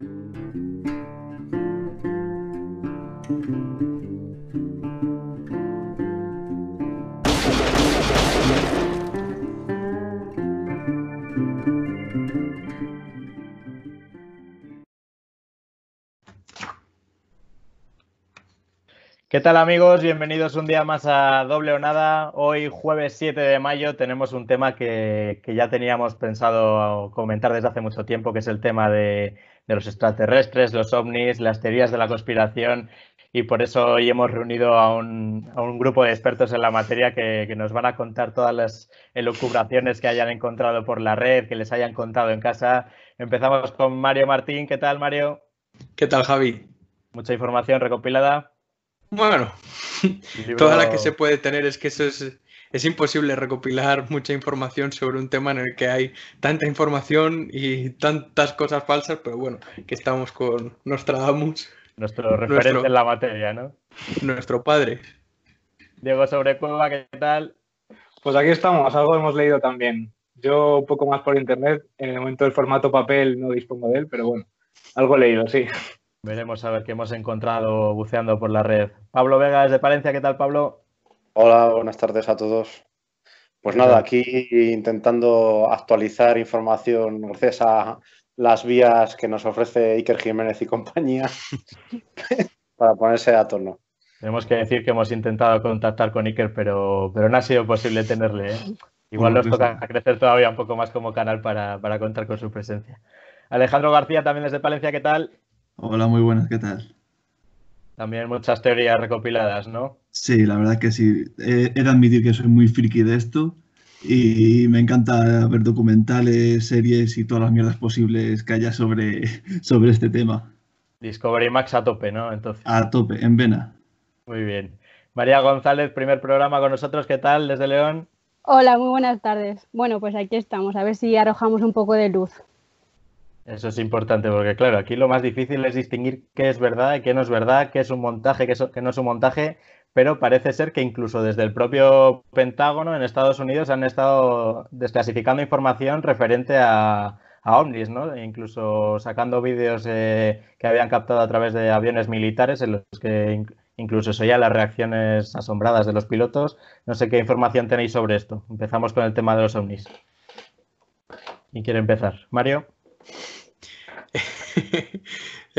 Thank you. ¿Qué tal amigos? Bienvenidos un día más a Doble o Nada. Hoy jueves 7 de mayo tenemos un tema que, ya teníamos pensado comentar desde hace mucho tiempo, que es el tema de, los extraterrestres, los ovnis, las teorías de la conspiración y por eso hoy hemos reunido a un, grupo de expertos en la materia que, que, nos van a contar todas las elucubraciones que hayan encontrado por la red, que les hayan contado en casa. Empezamos con Mario Martín. ¿Qué tal, Mario? ¿Qué tal, Javi? Mucha información recopilada. Bueno, toda la que se puede tener es que eso es, es imposible recopilar mucha información sobre un tema en el que hay tanta información y tantas cosas falsas, pero bueno, que estamos con Nostradamus. Nuestro referente en la materia, ¿no? Nuestro padre. Diego Sobrecueva, ¿qué tal? Pues aquí estamos, algo hemos leído también. Yo un poco más por internet, en el momento del formato papel no dispongo de él, pero bueno, algo he leído, sí. Veremos a ver qué hemos encontrado buceando por la red. Pablo Vega desde Palencia, ¿qué tal Pablo? Hola, buenas tardes a todos. Pues nada, aquí intentando actualizar información gracias a las vías que nos ofrece Iker Jiménez y compañía para ponerse a tono. Tenemos que decir que hemos intentado contactar con Iker, pero, pero no ha sido posible tenerle. ¿eh? Igual nos toca crecer todavía un poco más como canal para, para contar con su presencia. Alejandro García, también desde Palencia, ¿qué tal? Hola, muy buenas, ¿qué tal? También muchas teorías recopiladas, ¿no? Sí, la verdad que sí. He, de admitir que soy muy friki de esto y me encanta ver documentales, series y todas las mierdas posibles que haya sobre, sobre este tema. Discovery Max a tope, ¿no? Entonces. A tope, en vena. Muy bien. María González, primer programa con nosotros, ¿qué tal desde León? Hola, muy buenas tardes. Bueno, pues aquí estamos, a ver si arrojamos un poco de luz. Eso es importante porque, claro, aquí lo más difícil es distinguir qué es verdad y qué no es verdad, qué es un montaje, qué, no es un montaje, pero parece ser que incluso desde el propio Pentágono en Estados Unidos han estado desclasificando información referente a, a ovnis, ¿no? E incluso sacando vídeos eh, que habían captado a través de aviones militares en los que incluso se oían las reacciones asombradas de los pilotos. No sé qué información tenéis sobre esto. Empezamos con el tema de los ovnis. ¿Quién quiere empezar? Mario.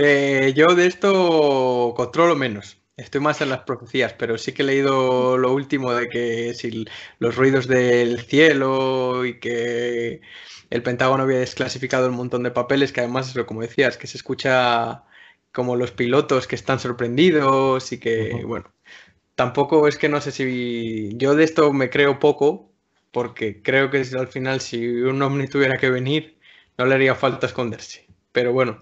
Eh, yo de esto controlo menos. Estoy más en las profecías, pero sí que he leído lo último de que si los ruidos del cielo y que el Pentágono había desclasificado un montón de papeles, que además, como decías, que se escucha como los pilotos que están sorprendidos y que, bueno, tampoco es que no sé si yo de esto me creo poco, porque creo que al final si un ovni tuviera que venir, no le haría falta esconderse. Pero bueno,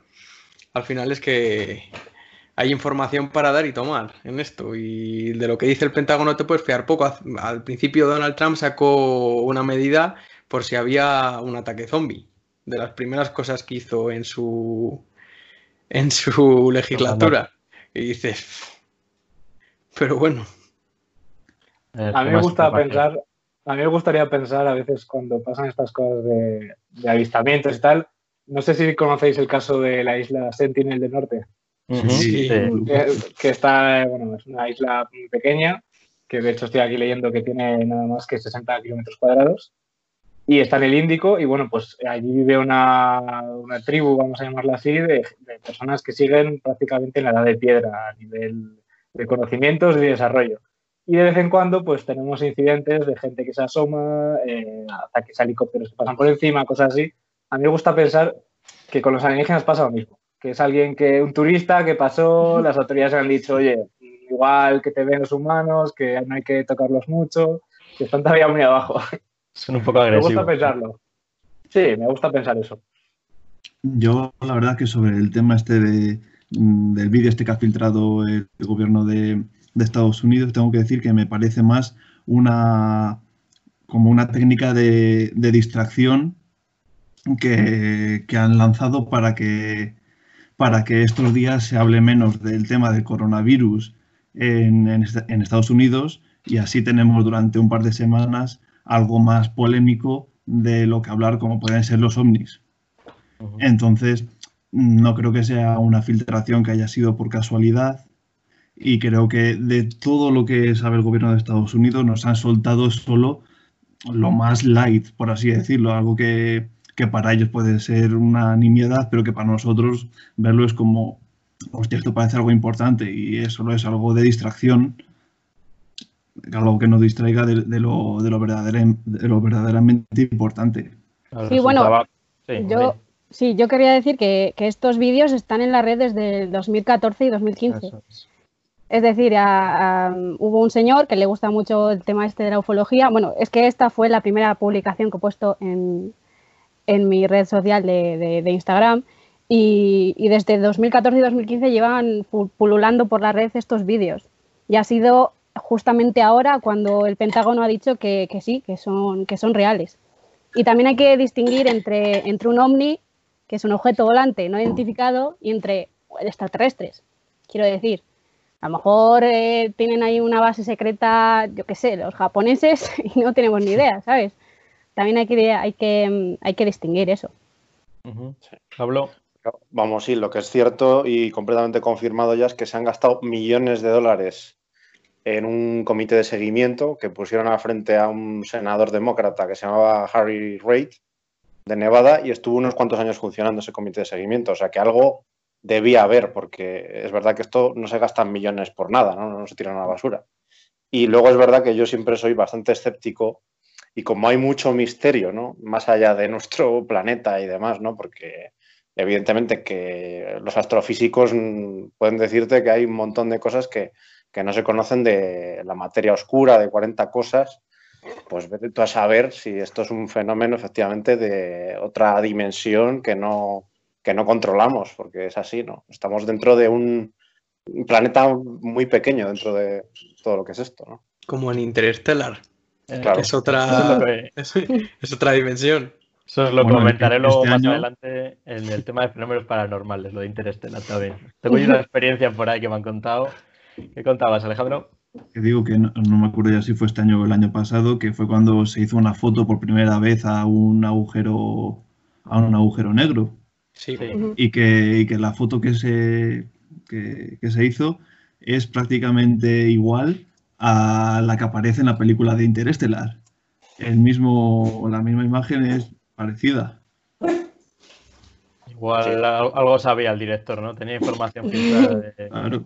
al final es que hay información para dar y tomar en esto. Y de lo que dice el Pentágono te puedes fiar poco. Al principio Donald Trump sacó una medida por si había un ataque zombie. De las primeras cosas que hizo en su en su legislatura. Y dices, pero bueno. A mí me gusta pensar, a mí me gustaría pensar a veces cuando pasan estas cosas de, de avistamientos y tal, no sé si conocéis el caso de la isla Sentinel del Norte. Sí. Que, está, bueno, es una isla pequeña, que de hecho estoy aquí leyendo que tiene nada más que 60 kilómetros cuadrados. Y está en el Índico, y bueno, pues allí vive una, una tribu, vamos a llamarla así, de, personas que siguen prácticamente en la edad de piedra a nivel de conocimientos y de desarrollo. Y de vez en cuando, pues tenemos incidentes de gente que se asoma, eh, ataques a helicópteros que pasan por encima, cosas así a mí me gusta pensar que con los alienígenas pasa lo mismo, que es alguien que, un turista que pasó, las autoridades han dicho, oye, igual que te ven los humanos, que no hay que tocarlos mucho, que están todavía muy abajo. Son un poco agresivos. Me gusta pensarlo. Sí, me gusta pensar eso. Yo, la verdad, que sobre el tema este de, mm, del vídeo este que ha filtrado el, gobierno de, Estados Unidos, tengo que decir que me parece más una como una técnica de, de distracción que, han lanzado para que, para que estos días se hable menos del tema del coronavirus en, en, Estados Unidos y así tenemos durante un par de semanas algo más polémico de lo que hablar como pueden ser los ovnis. Entonces, no creo que sea una filtración que haya sido por casualidad y creo que de todo lo que sabe el gobierno de Estados Unidos nos han soltado solo lo más light, por así decirlo, algo que, para ellos puede ser una nimiedad, pero que para nosotros verlo es como, hostia, esto parece algo importante y eso no es algo de distracción, algo que nos distraiga de, lo, de, lo, de lo verdaderamente importante. Sí, bueno, yo, sí, yo quería decir que, estos vídeos están en la red desde el 2014 y 2015. Es decir, hubo un señor que le gusta mucho el tema este de la ufología. Bueno, es que esta fue la primera publicación que he puesto en, mi red social de, Instagram. Y, desde 2014 y 2015 llevan pululando por la red estos vídeos. Y ha sido justamente ahora cuando el Pentágono ha dicho que, sí, que son, que son reales. Y también hay que distinguir entre, entre un ovni, que es un objeto volante no identificado, y entre extraterrestres. Quiero decir, a lo mejor eh, tienen ahí una base secreta, yo qué sé, los japoneses y no tenemos ni idea, ¿sabes? También hay que, hay que, hay que distinguir eso. Hablo. Vamos, sí, lo que es cierto y completamente confirmado ya es que se han gastado millones de dólares en un comité de seguimiento que pusieron a frente a un senador demócrata que se llamaba Harry Reid de Nevada y estuvo unos cuantos años funcionando ese comité de seguimiento. O sea que algo debía haber, porque es verdad que esto no se gastan millones por nada, ¿no? no se tiran a la basura. Y luego es verdad que yo siempre soy bastante escéptico y como hay mucho misterio, ¿no? Más allá de nuestro planeta y demás, ¿no? Porque evidentemente que los astrofísicos pueden decirte que hay un montón de cosas que, que no se conocen de la materia oscura, de 40 cosas, pues vete tú a saber si esto es un fenómeno efectivamente de otra dimensión que no, que no controlamos, porque es así, ¿no? Estamos dentro de un planeta muy pequeño dentro de todo lo que es esto, ¿no? Como en Interstellar. Eh, claro. Es otra, es, otra dimensión. Eso lo comentaré luego este más adelante en el tema de fenómenos paranormales, lo de Interstellar también. Tengo una experiencia por ahí que me han contado. ¿Qué contabas, Alejandro? Que digo que no, no, me acuerdo ya si fue este año o el año pasado, que fue cuando se hizo una foto por primera vez a un agujero, a un agujero negro. Y, que, que, la foto que se, que, se hizo es prácticamente igual a la que aparece en la película de Interestelar. El mismo, la misma imagen es parecida. Igual algo sabía el director, ¿no? Tenía información filtrada.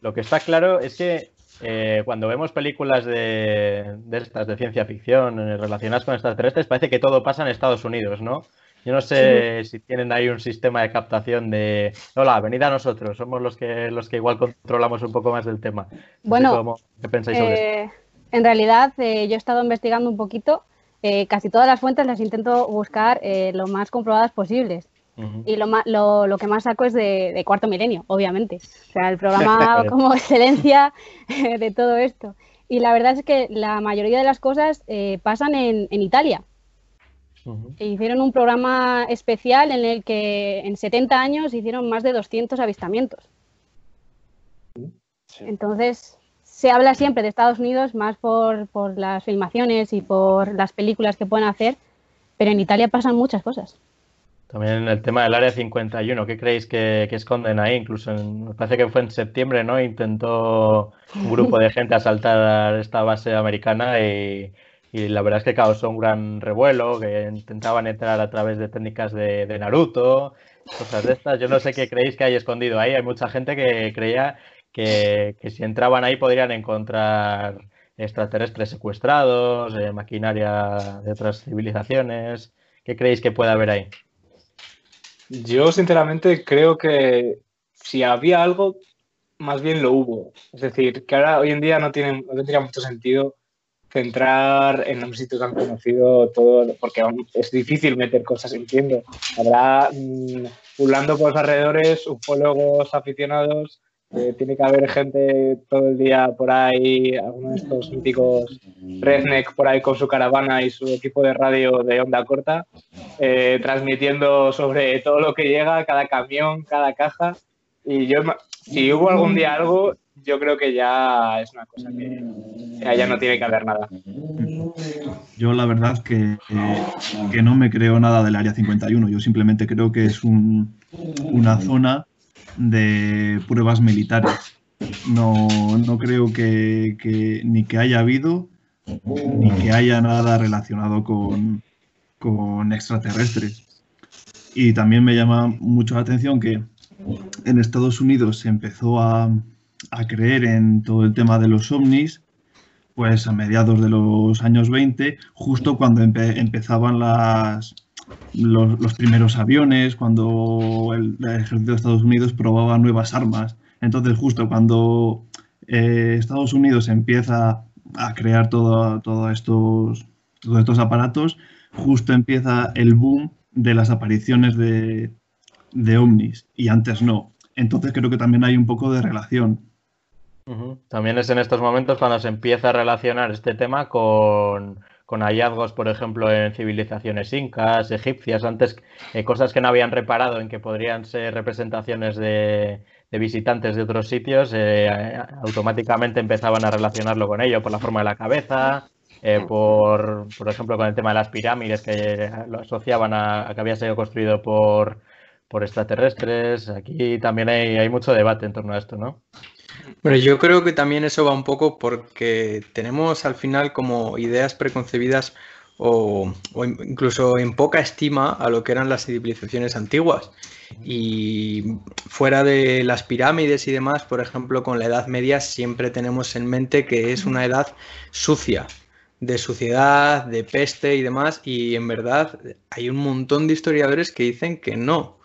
Lo que está claro es que eh, cuando vemos películas de, de, estas de ciencia ficción eh, relacionadas con extraterrestres, parece que todo pasa en Estados Unidos, ¿no? Yo no sé si tienen ahí un sistema de captación de, hola, venid a nosotros, somos los que, los que igual controlamos un poco más del tema. bueno, ¿qué pensáis sobre eh, En realidad, eh, yo he estado investigando un poquito, eh, casi todas las fuentes las intento buscar lo más comprobadas posibles. Y lo, lo, lo, que más saco es de, Cuarto Milenio, obviamente. O sea, el programa como excelencia de todo esto. Y la verdad es que la mayoría de las cosas pasan en, en Italia. Hicieron un programa especial en el que en 70 años hicieron más de 200 avistamientos. Entonces, se habla siempre de Estados Unidos más por, las filmaciones y por las películas que pueden hacer, pero en Italia pasan muchas cosas. También el tema del Área 51, ¿qué creéis que, esconden ahí? Incluso me parece que fue en septiembre, ¿no? Intentó un grupo de gente asaltar esta base americana y, y la verdad es que causó un gran revuelo, que intentaban entrar a través de técnicas de, Naruto, cosas de estas. Yo no sé qué creéis que hay escondido ahí. Hay mucha gente que creía que, si entraban ahí podrían encontrar extraterrestres secuestrados, eh, maquinaria de otras civilizaciones. ¿Qué creéis que puede haber ahí? Yo sinceramente creo que si había algo, más bien lo hubo. Es decir, que ahora hoy en día no, tiene, no tendría mucho sentido centrar en un sitio tan conocido todo, porque es difícil meter cosas, entiendo. Habrá mmm, pulando por los alrededores, ufólogos aficionados, tiene que haber gente todo el día por ahí, algunos de estos míticos redneck por ahí con su caravana y su equipo de radio de onda corta, eh, transmitiendo sobre todo lo que llega, cada camión, cada caja. Y yo, si hubo algún día algo, yo creo que ya es una cosa que ya no tiene que haber nada. Yo la verdad que, que no me creo nada del Área 51. Yo simplemente creo que es un, una zona de pruebas militares. No, no creo que, que, ni que haya habido ni que haya nada relacionado con, con extraterrestres. Y también me llama mucho la atención que en Estados Unidos se empezó a, creer en todo el tema de los ovnis, pues a mediados de los años 20, justo cuando empezaban los, primeros aviones, cuando el, ejército de Estados Unidos probaba nuevas armas. Entonces, justo cuando eh, Estados Unidos empieza a crear estos, todos estos aparatos, justo empieza el boom de las apariciones de, de ovnis y antes no. Entonces creo que también hay un poco de relación. También es en estos momentos cuando se empieza a relacionar este tema con, hallazgos, por ejemplo, en civilizaciones incas, egipcias, antes eh, cosas que no habían reparado en que podrían ser representaciones de, visitantes de otros sitios, eh, automáticamente empezaban a relacionarlo con ello, por la forma de la cabeza, eh, por, por ejemplo, con el tema de las pirámides, que lo asociaban a que había sido construido por, por extraterrestres. Aquí también hay, mucho debate en torno a esto, ¿no? Bueno, yo creo que también eso va un poco porque tenemos al final como ideas preconcebidas o, incluso en poca estima a lo que eran las civilizaciones antiguas. Y fuera de las pirámides y demás, por ejemplo, con la Edad Media siempre tenemos en mente que es una edad sucia, de suciedad, de peste y demás. Y en verdad hay un montón de historiadores que dicen que no,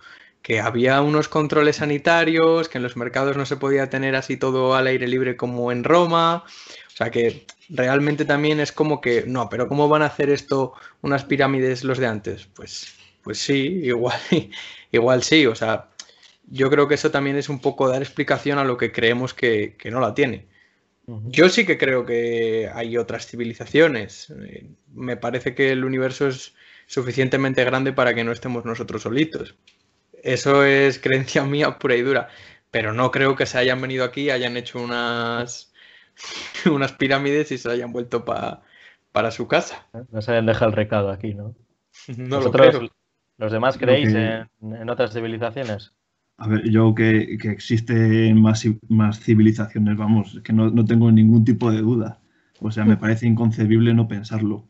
que había unos controles sanitarios, que en los mercados no se podía tener así todo al aire libre como en Roma. O sea que realmente también es como que, no, pero ¿cómo van a hacer esto unas pirámides los de antes? Pues, pues sí, igual, igual sí. O sea, yo creo que eso también es un poco dar explicación a lo que creemos que, no la tiene. Yo sí que creo que hay otras civilizaciones. Eh, me parece que el universo es suficientemente grande para que no estemos nosotros solitos. Eso es creencia mía pura y dura. Pero no creo que se hayan venido aquí, hayan hecho unas, unas pirámides y se hayan vuelto para su casa. No se hayan dejado el recado aquí, ¿no? no lo creo. ¿Los demás creéis en, otras civilizaciones? A ver, yo que, que existen más, más civilizaciones, vamos, que no, no tengo ningún tipo de duda. O sea, me parece inconcebible no pensarlo.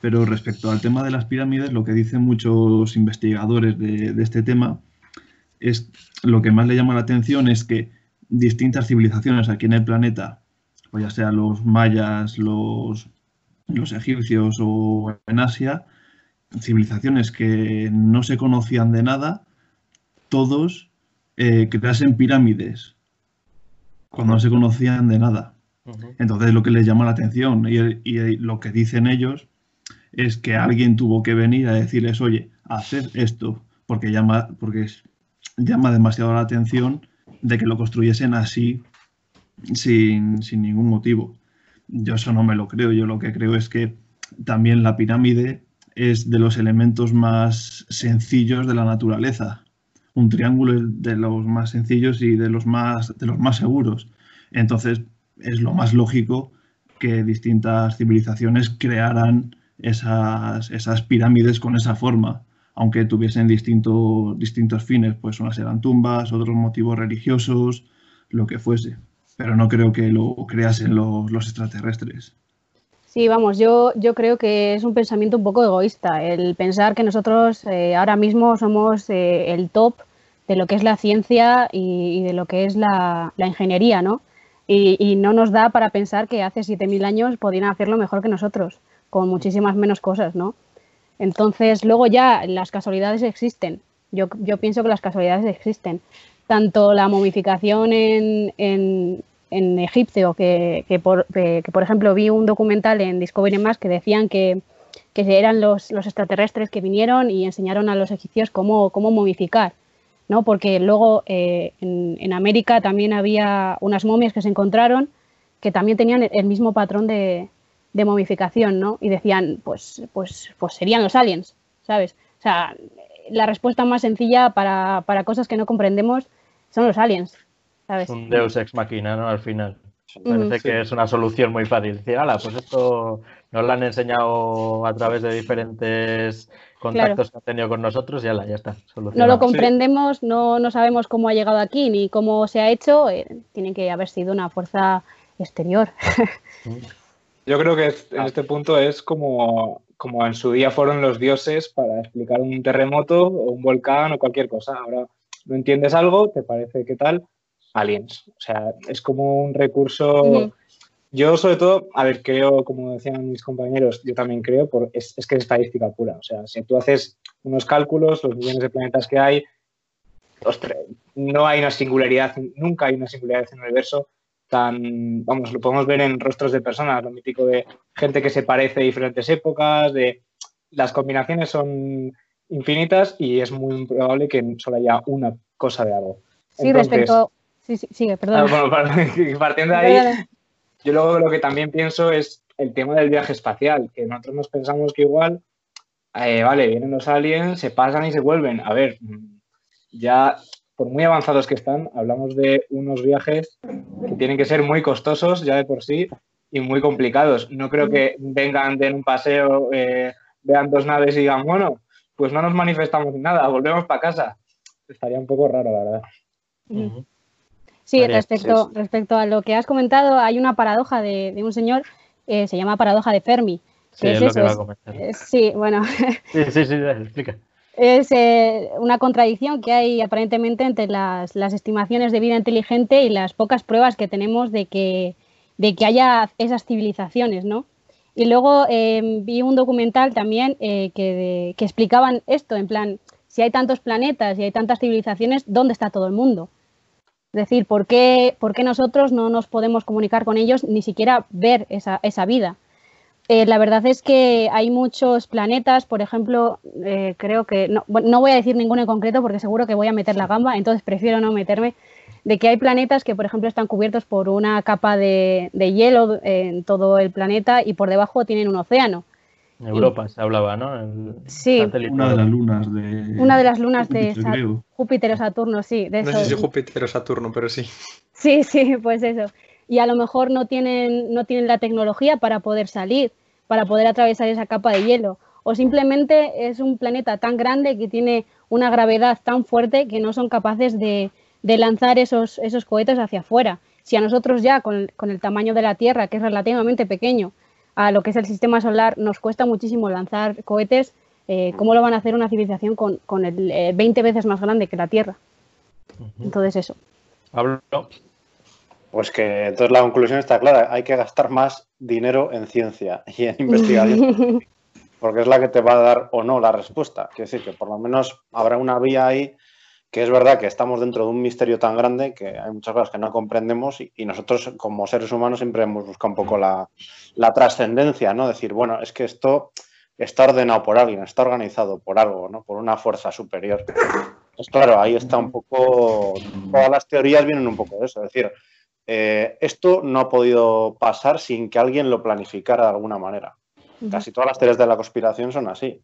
Pero respecto al tema de las pirámides, lo que dicen muchos investigadores de, de este tema es lo que más le llama la atención es que distintas civilizaciones aquí en el planeta, pues ya sea los mayas, los, los egipcios o en Asia, civilizaciones que no se conocían de nada, todos eh, creasen pirámides cuando no se conocían de nada. Entonces lo que les llama la atención y, y, lo que dicen ellos es que alguien tuvo que venir a decirles, oye, haced esto, porque llama, porque llama demasiado la atención de que lo construyesen así sin, ningún motivo. Yo eso no me lo creo, yo lo que creo es que también la pirámide es de los elementos más sencillos de la naturaleza. Un triángulo es de los más sencillos y de los más, de los más seguros. Entonces, es lo más lógico que distintas civilizaciones crearan esas, esas pirámides con esa forma aunque tuviesen distintos fines, pues unas eran tumbas, otros motivos religiosos, lo que fuese. Pero no creo que lo creasen los, los extraterrestres. Sí, vamos, yo, yo creo que es un pensamiento un poco egoísta el pensar que nosotros eh, ahora mismo somos eh, el top de lo que es la ciencia y, de lo que es la, la ingeniería, ¿no? Y, y, no nos da para pensar que hace 7.000 años podían hacerlo mejor que nosotros, con muchísimas menos cosas, ¿no? Entonces, luego ya las casualidades existen. Yo, pienso que las casualidades existen. Tanto la momificación en, en, en Egipto, que, que, por, que, por, ejemplo vi un documental en Discovery Más que decían que, que eran los, los, extraterrestres que vinieron y enseñaron a los egipcios cómo, cómo momificar. ¿no? Porque luego eh, en, en, América también había unas momias que se encontraron que también tenían el mismo patrón de, de momificación, ¿no? Y decían, pues, pues, pues serían los aliens, ¿sabes? O sea, la respuesta más sencilla para, cosas que no comprendemos son los aliens. ¿sabes? Un Deus ex machina, ¿no? Al final. Parece que es una solución muy fácil. Decir, ala, pues esto nos lo han enseñado a través de diferentes contactos que han tenido con nosotros y ala, ya está. No lo comprendemos, no, no, sabemos cómo ha llegado aquí ni cómo se ha hecho. Eh, tiene que haber sido una fuerza exterior. Yo creo que en este punto es como, como en su día fueron los dioses para explicar un terremoto o un volcán o cualquier cosa. Ahora no entiendes algo, te parece que tal, aliens. O sea, es como un recurso. Yo, sobre todo, a ver, creo, como decían mis compañeros, yo también creo, por, es, que es estadística pura. O sea, si tú haces unos cálculos, los millones de planetas que hay, no hay una singularidad, nunca hay una singularidad en el universo tan, vamos, lo podemos ver en rostros de personas, lo mítico de gente que se parece de diferentes épocas, de las combinaciones son infinitas y es muy improbable que solo haya una cosa de algo. Sí, respecto, Sí, sí, sigue, perdón. Ah, partiendo de ahí, yo luego lo que también pienso es el tema del viaje espacial, que nosotros nos pensamos que igual, eh, vale, vienen los aliens, se pasan y se vuelven. A ver, ya por muy avanzados que están, hablamos de unos viajes que tienen que ser muy costosos ya de por sí y muy complicados. No creo que vengan, den un paseo, eh, vean dos naves y digan, bueno, pues no nos manifestamos ni nada, volvemos para casa. Estaría un poco raro, la verdad. Sí, respecto, respecto a lo que has comentado, hay una paradoja de, un señor, eh, se llama paradoja de Fermi. Sí, es, lo que va a comentar. sí, bueno. Sí, sí, sí, explica. Es eh, una contradicción que hay aparentemente entre las, estimaciones de vida inteligente y las pocas pruebas que tenemos de que, de que haya esas civilizaciones, ¿no? Y luego eh, vi un documental también que, que explicaban esto, en plan, si hay tantos planetas y hay tantas civilizaciones, ¿dónde está todo el mundo? Es decir, ¿por qué, ¿por qué, nosotros no nos podemos comunicar con ellos ni siquiera ver esa, esa vida? Eh, la verdad es que hay muchos planetas, por ejemplo, eh, creo que, no, no, voy a decir ninguno en concreto porque seguro que voy a meter la gamba, entonces prefiero no meterme, de que hay planetas que, por ejemplo, están cubiertos por una capa de, de hielo en todo el planeta y por debajo tienen un océano. Europa se hablaba, ¿no? sí. Una de las lunas de. Una de las lunas de Júpiter o Saturno, sí. no sé si Júpiter o Saturno, pero sí. Sí, sí, pues eso. Y a lo mejor no tienen, no tienen la tecnología para poder salir, para poder atravesar esa capa de hielo. O simplemente es un planeta tan grande que tiene una gravedad tan fuerte que no son capaces de, de lanzar esos, esos cohetes hacia afuera. Si a nosotros ya, con, con el tamaño de la Tierra, que es relativamente pequeño, a lo que es el sistema solar, nos cuesta muchísimo lanzar cohetes. Eh, ¿Cómo lo van a hacer una civilización con, con el 20 eh, veces más grande que la Tierra? Entonces eso. Hablo. Pues que entonces la conclusión está clara, hay que gastar más dinero en ciencia y en investigación, porque es la que te va a dar o no la respuesta. Quiere decir que por lo menos habrá una vía ahí que es verdad que estamos dentro de un misterio tan grande que hay muchas cosas que no comprendemos y, nosotros como seres humanos siempre hemos buscado un poco la, trascendencia, ¿no? Decir, bueno, es que esto está ordenado por alguien, está organizado por algo, ¿no? Por una fuerza superior. Pues claro, ahí está un poco, todas las teorías vienen un poco de eso, es decir, eh, esto no ha podido pasar sin que alguien lo planificara de alguna manera. Casi todas las teorías de la conspiración son así.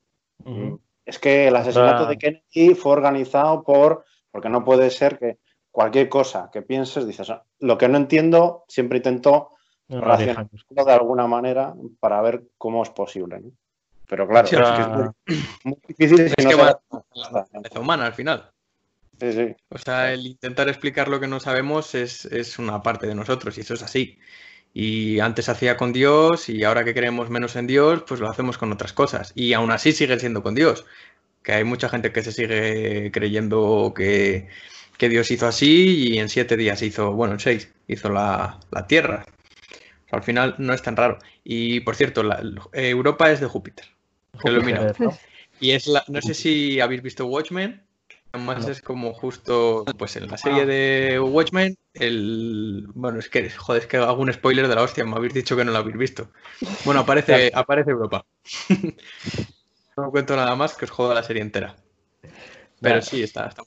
Es que el asesinato de Kennedy fue organizado por, porque no puede ser que cualquier cosa que pienses, dices, ah, lo que no entiendo, siempre intento racionalizarlo de alguna manera para ver cómo es posible. Pero claro, es, muy difícil es que va la humana al final. Sí, sí. O sea, el intentar explicar lo que no sabemos es, es, una parte de nosotros y eso es así. Y antes hacía con Dios y ahora que creemos menos en Dios, pues lo hacemos con otras cosas. Y aún así sigue siendo con Dios. Que hay mucha gente que se sigue creyendo que, Dios hizo así y en siete días hizo, bueno, en seis, hizo la, Tierra. al final no es tan raro. Y por cierto, la, Europa es de Júpiter. Y es la, no sé si habéis visto Watchmen. Además es como justo, pues en la serie de Watchmen, el... Bueno, es que, joder, es que hago un spoiler de la hostia, me habéis dicho que no lo habéis visto. Bueno, aparece, aparece Europa. no cuento nada más que os joda la serie entera. Pero sí, está, está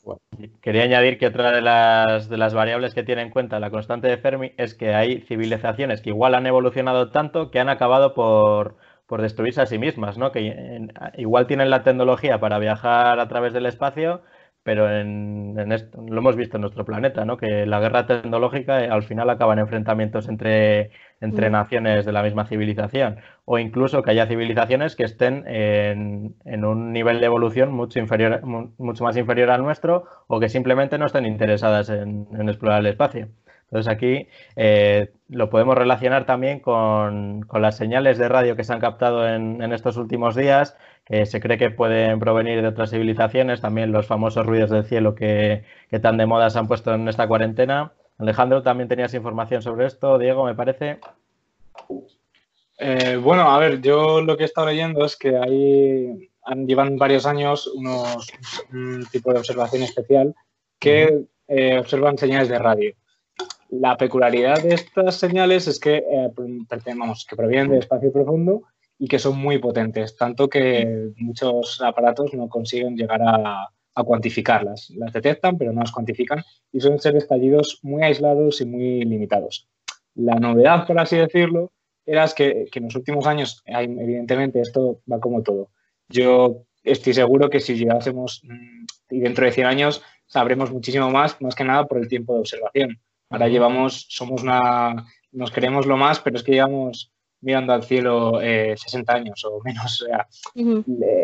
Quería añadir que otra de las, de las variables que tiene en cuenta la constante de Fermi es que hay civilizaciones que igual han evolucionado tanto que han acabado por, por destruirse a sí mismas, ¿no? Que igual tienen la tecnología para viajar a través del espacio, pero en, esto, lo hemos visto en nuestro planeta, ¿no? que la guerra tecnológica eh, al final acaba en enfrentamientos entre, entre mm. naciones de la misma civilización o incluso que haya civilizaciones que estén en, en un nivel de evolución mucho, inferior, mucho más inferior al nuestro o que simplemente no estén interesadas en, explorar el espacio. Entonces aquí eh, lo podemos relacionar también con, con, las señales de radio que se han captado en, en estos últimos días que se cree que pueden provenir de otras civilizaciones, también los famosos ruidos del cielo que, tan de moda se han puesto en esta cuarentena. Alejandro, también tenías información sobre esto, Diego, me parece. Eh, bueno, a ver, yo lo que he estado leyendo es que ahí llevan varios años unos, un tipo de observación especial que eh, observan señales de radio. La peculiaridad de estas señales es que, eh, que provienen del espacio profundo y que son muy potentes, tanto que muchos aparatos no consiguen llegar a, cuantificarlas. Las detectan, pero no las cuantifican y suelen ser estallidos muy aislados y muy limitados. La novedad, por así decirlo, era que, que en los últimos años, evidentemente, esto va como todo. Yo estoy seguro que si llegásemos mm, y dentro de 100 años sabremos muchísimo más, más que nada por el tiempo de observación. Ahora llevamos, somos una, nos creemos lo más, pero es que llevamos mirando al cielo 60 eh, años o menos. O sea,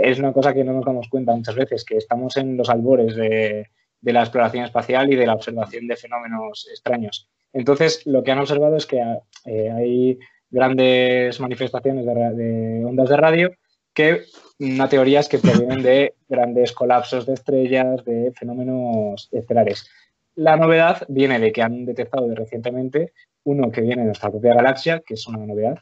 Es una cosa que no nos damos cuenta muchas veces, que estamos en los albores de, la exploración espacial y de la observación de fenómenos extraños. Entonces, lo que han observado es que eh, hay grandes manifestaciones de, ondas de radio que una teoría es que provienen de grandes colapsos de estrellas, de fenómenos estelares. La novedad viene de que han detectado recientemente uno que viene de nuestra propia galaxia, que es una novedad,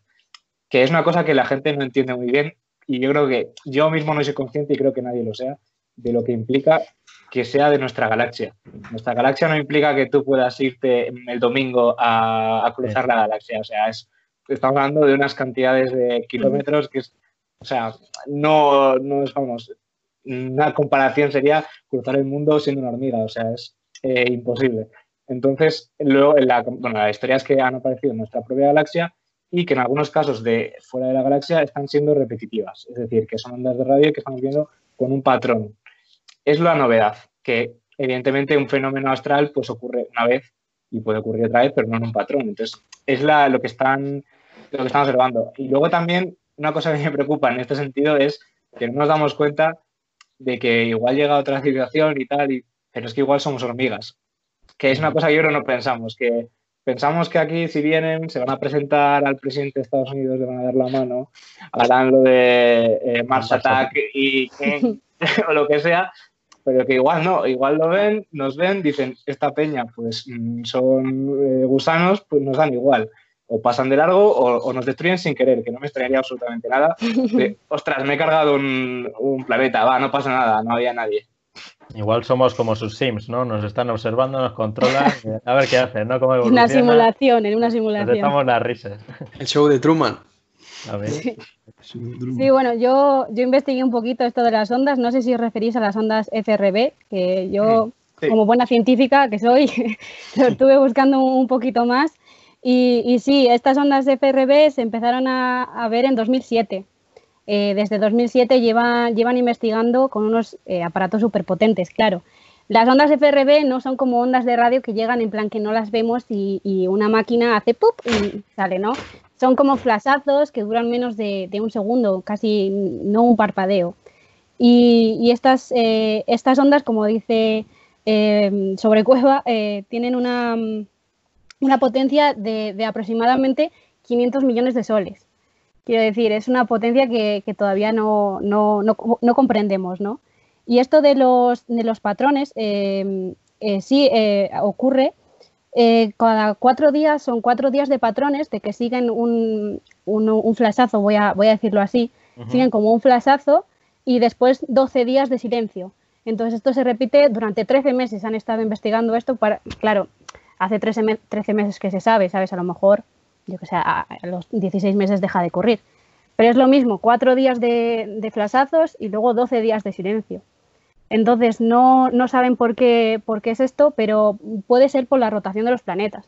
que es una cosa que la gente no entiende muy bien y yo creo que yo mismo no soy consciente y creo que nadie lo sea de lo que implica que sea de nuestra galaxia. Nuestra galaxia no implica que tú puedas irte el domingo a, cruzar la galaxia, o sea, es, estamos hablando de unas cantidades de kilómetros que es, o sea, no, no es, vamos, una comparación sería cruzar el mundo siendo una hormiga, o sea, es eh, imposible. Entonces, luego, la, bueno, la historia es que han aparecido en nuestra propia galaxia y que en algunos casos de fuera de la galaxia están siendo repetitivas, es decir, que son ondas de radio que estamos viendo con un patrón. Es la novedad, que evidentemente un fenómeno astral pues ocurre una vez y puede ocurrir otra vez, pero no en un patrón. Entonces, es la, lo, que están, lo que están observando. Y luego también una cosa que me preocupa en este sentido es que no nos damos cuenta de que igual llega otra civilización y tal, y, pero es que igual somos hormigas. Que es una cosa que yo no pensamos, que Pensamos que aquí, si vienen, se van a presentar al presidente de Estados Unidos, le van a dar la mano, harán lo de eh, Mars Attack y o lo que sea, pero que igual no, igual lo ven, nos ven, dicen, esta peña, pues mm, son eh, gusanos, pues nos dan igual. O pasan de largo o, nos destruyen sin querer, que no me extrañaría absolutamente nada. Ostras, me he cargado un, un planeta, va, no pasa nada, no había nadie. Igual somos como sus Sims, ¿no? Nos están observando, nos controlan. A ver qué hacen, ¿no? ¿Cómo Una simulación, en una simulación. Estamos las risas. El show de Truman. A ver. Sí. bueno, yo, yo investigué un poquito esto de las ondas. No sé si os referís a las ondas FRB, que yo, como buena científica que soy, lo estuve buscando un poquito más. Y, y sí, estas ondas FRB se empezaron a, a ver en 2007. Eh, desde 2007 llevan, llevan investigando con unos eh, aparatos superpotentes, claro. Las ondas FRB no son como ondas de radio que llegan en plan que no las vemos y, una máquina hace ¡pup! y sale, ¿no? Son como flashazos que duran menos de, un segundo, casi no un parpadeo. Y, estas, eh, estas ondas, como dice sobre Cueva, tienen una, potencia de aproximadamente 500 millones de soles. Quiero decir, es una potencia que, todavía no, comprendemos, ¿no? Y esto de los, de los patrones em, eh, sí eh, ocurre. Eh, cada cuatro días son cuatro días de patrones de que siguen un, un, flashazo, voy a, voy a decirlo así, siguen como un flashazo y después 12 días de silencio. Entonces esto se repite durante 13 meses. Han estado investigando esto para, claro, hace 13, 13 meses que se sabe, ¿sabes? A lo mejor yo que sé, a, los 16 meses deja de correr. Pero es lo mismo, cuatro días de, de flasazos y luego 12 días de silencio. Entonces no, no saben por qué, por qué es esto, pero puede ser por la rotación de los planetas.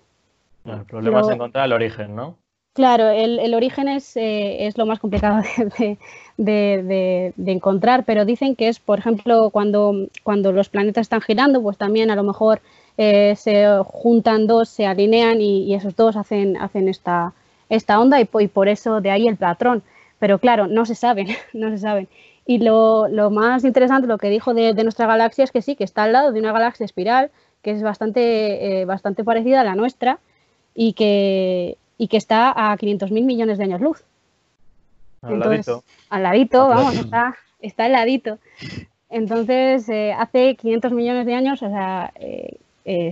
el problema es encontrar el origen, ¿no? Claro, el, origen es, eh, es, lo más complicado de, encontrar, pero dicen que es, por ejemplo, cuando, cuando los planetas están girando, pues también a lo mejor eh, se juntan dos, se alinean y, esos dos hacen, hacen esta, esta onda y, por eso de ahí el patrón. Pero claro, no se saben, no se saben. Y lo, lo más interesante, lo que dijo de, nuestra galaxia es que sí, que está al lado de una galaxia espiral que es bastante, eh, bastante parecida a la nuestra y que, y que está a 500.000 millones de años luz. Al ladito. Al ladito, vamos, está, está al ladito. Entonces, eh, hace 500 millones de años, o sea, eh,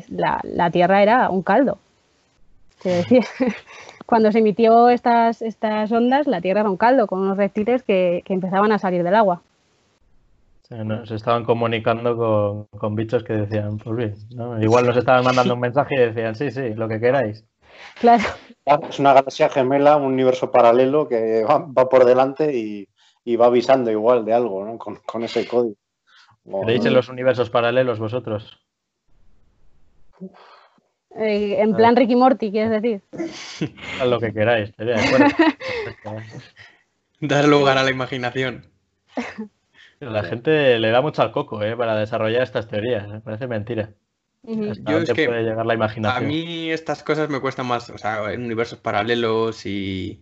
la, Tierra era un caldo. cuando se emitió estas, estas ondas, la Tierra era un caldo, con unos reptiles que, empezaban a salir del agua. se estaban comunicando con, bichos que decían, pues bien, igual nos estaban mandando un mensaje y decían, sí, sí, lo que queráis. Claro. Es una galaxia gemela, un universo paralelo que va, por delante y, va avisando igual de algo, ¿no? Con, ese código. ¿Creéis en los universos paralelos vosotros? Eh, en plan Ricky Morty, quieres decir. Haz lo que queráis. Dar lugar a la imaginación. La gente le da mucho al coco ¿eh? para desarrollar estas teorías. Me parece mentira. Yo es que puede llegar la imaginación? a mí estas cosas me cuestan más, o sea, en universos paralelos y,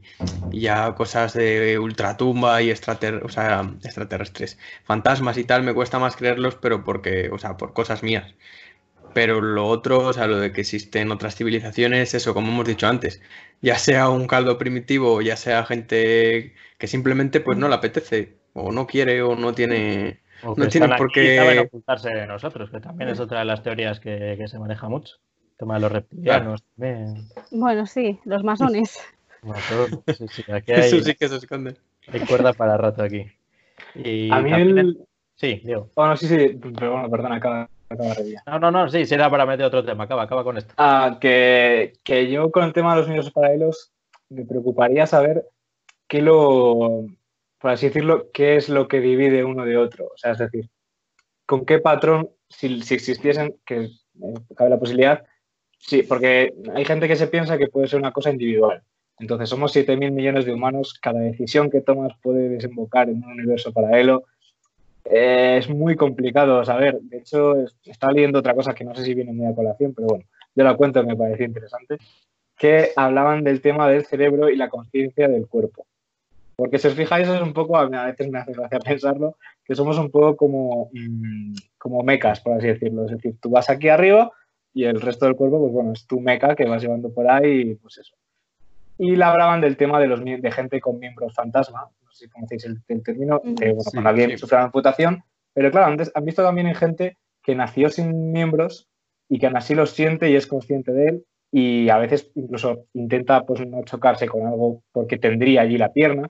ya cosas de ultratumba y o sea, extraterrestres, fantasmas y tal, me cuesta más creerlos, pero porque, o sea, por cosas mías. Pero lo otro, o sea, lo de que existen otras civilizaciones, eso, como hemos dicho antes, ya sea un caldo primitivo, o ya sea gente que simplemente pues no le apetece, o no quiere, o no tiene no tienen por qué ocultarse de nosotros, que también es otra de las teorías que, se maneja mucho. El tema de los reptilianos también. Bueno, sí, los masones. Eso sí que se esconde. Hay cuerda para rato aquí. a mí el... Sí, digo. Bueno, sí, sí, pero bueno, perdón, acaba, acaba No, no, no, sí, será para meter otro tema. Acaba, acaba con esto. Ah, que, que yo con el tema de los universos paralelos me preocuparía saber qué lo por así decirlo, qué es lo que divide uno de otro. O sea, es decir, con qué patrón, si, existiesen, que eh, cabe la posibilidad, sí, porque hay gente que se piensa que puede ser una cosa individual. Entonces, somos 7.000 millones de humanos, cada decisión que tomas puede desembocar en un universo paralelo. Eh, es muy complicado saber. De hecho, estaba leyendo otra cosa que no sé si viene muy a colación, pero bueno, yo la cuento, me pareció interesante, que hablaban del tema del cerebro y la conciencia del cuerpo. Porque si os fijáis, es un poco, a veces me hace gracia pensarlo, que somos un poco como, mm, como mecas, por así decirlo. Es decir, tú vas aquí arriba y el resto del cuerpo, pues bueno, es tu meca que vas llevando por ahí, pues eso. Y le hablaban del tema de, los, de gente con miembros fantasma, sé si conocéis el, término, de, bueno, cuando alguien sufre una amputación, pero claro, antes han visto también en gente que nació sin miembros y que aún así lo siente y es consciente de él y a veces incluso intenta pues no chocarse con algo porque tendría allí la pierna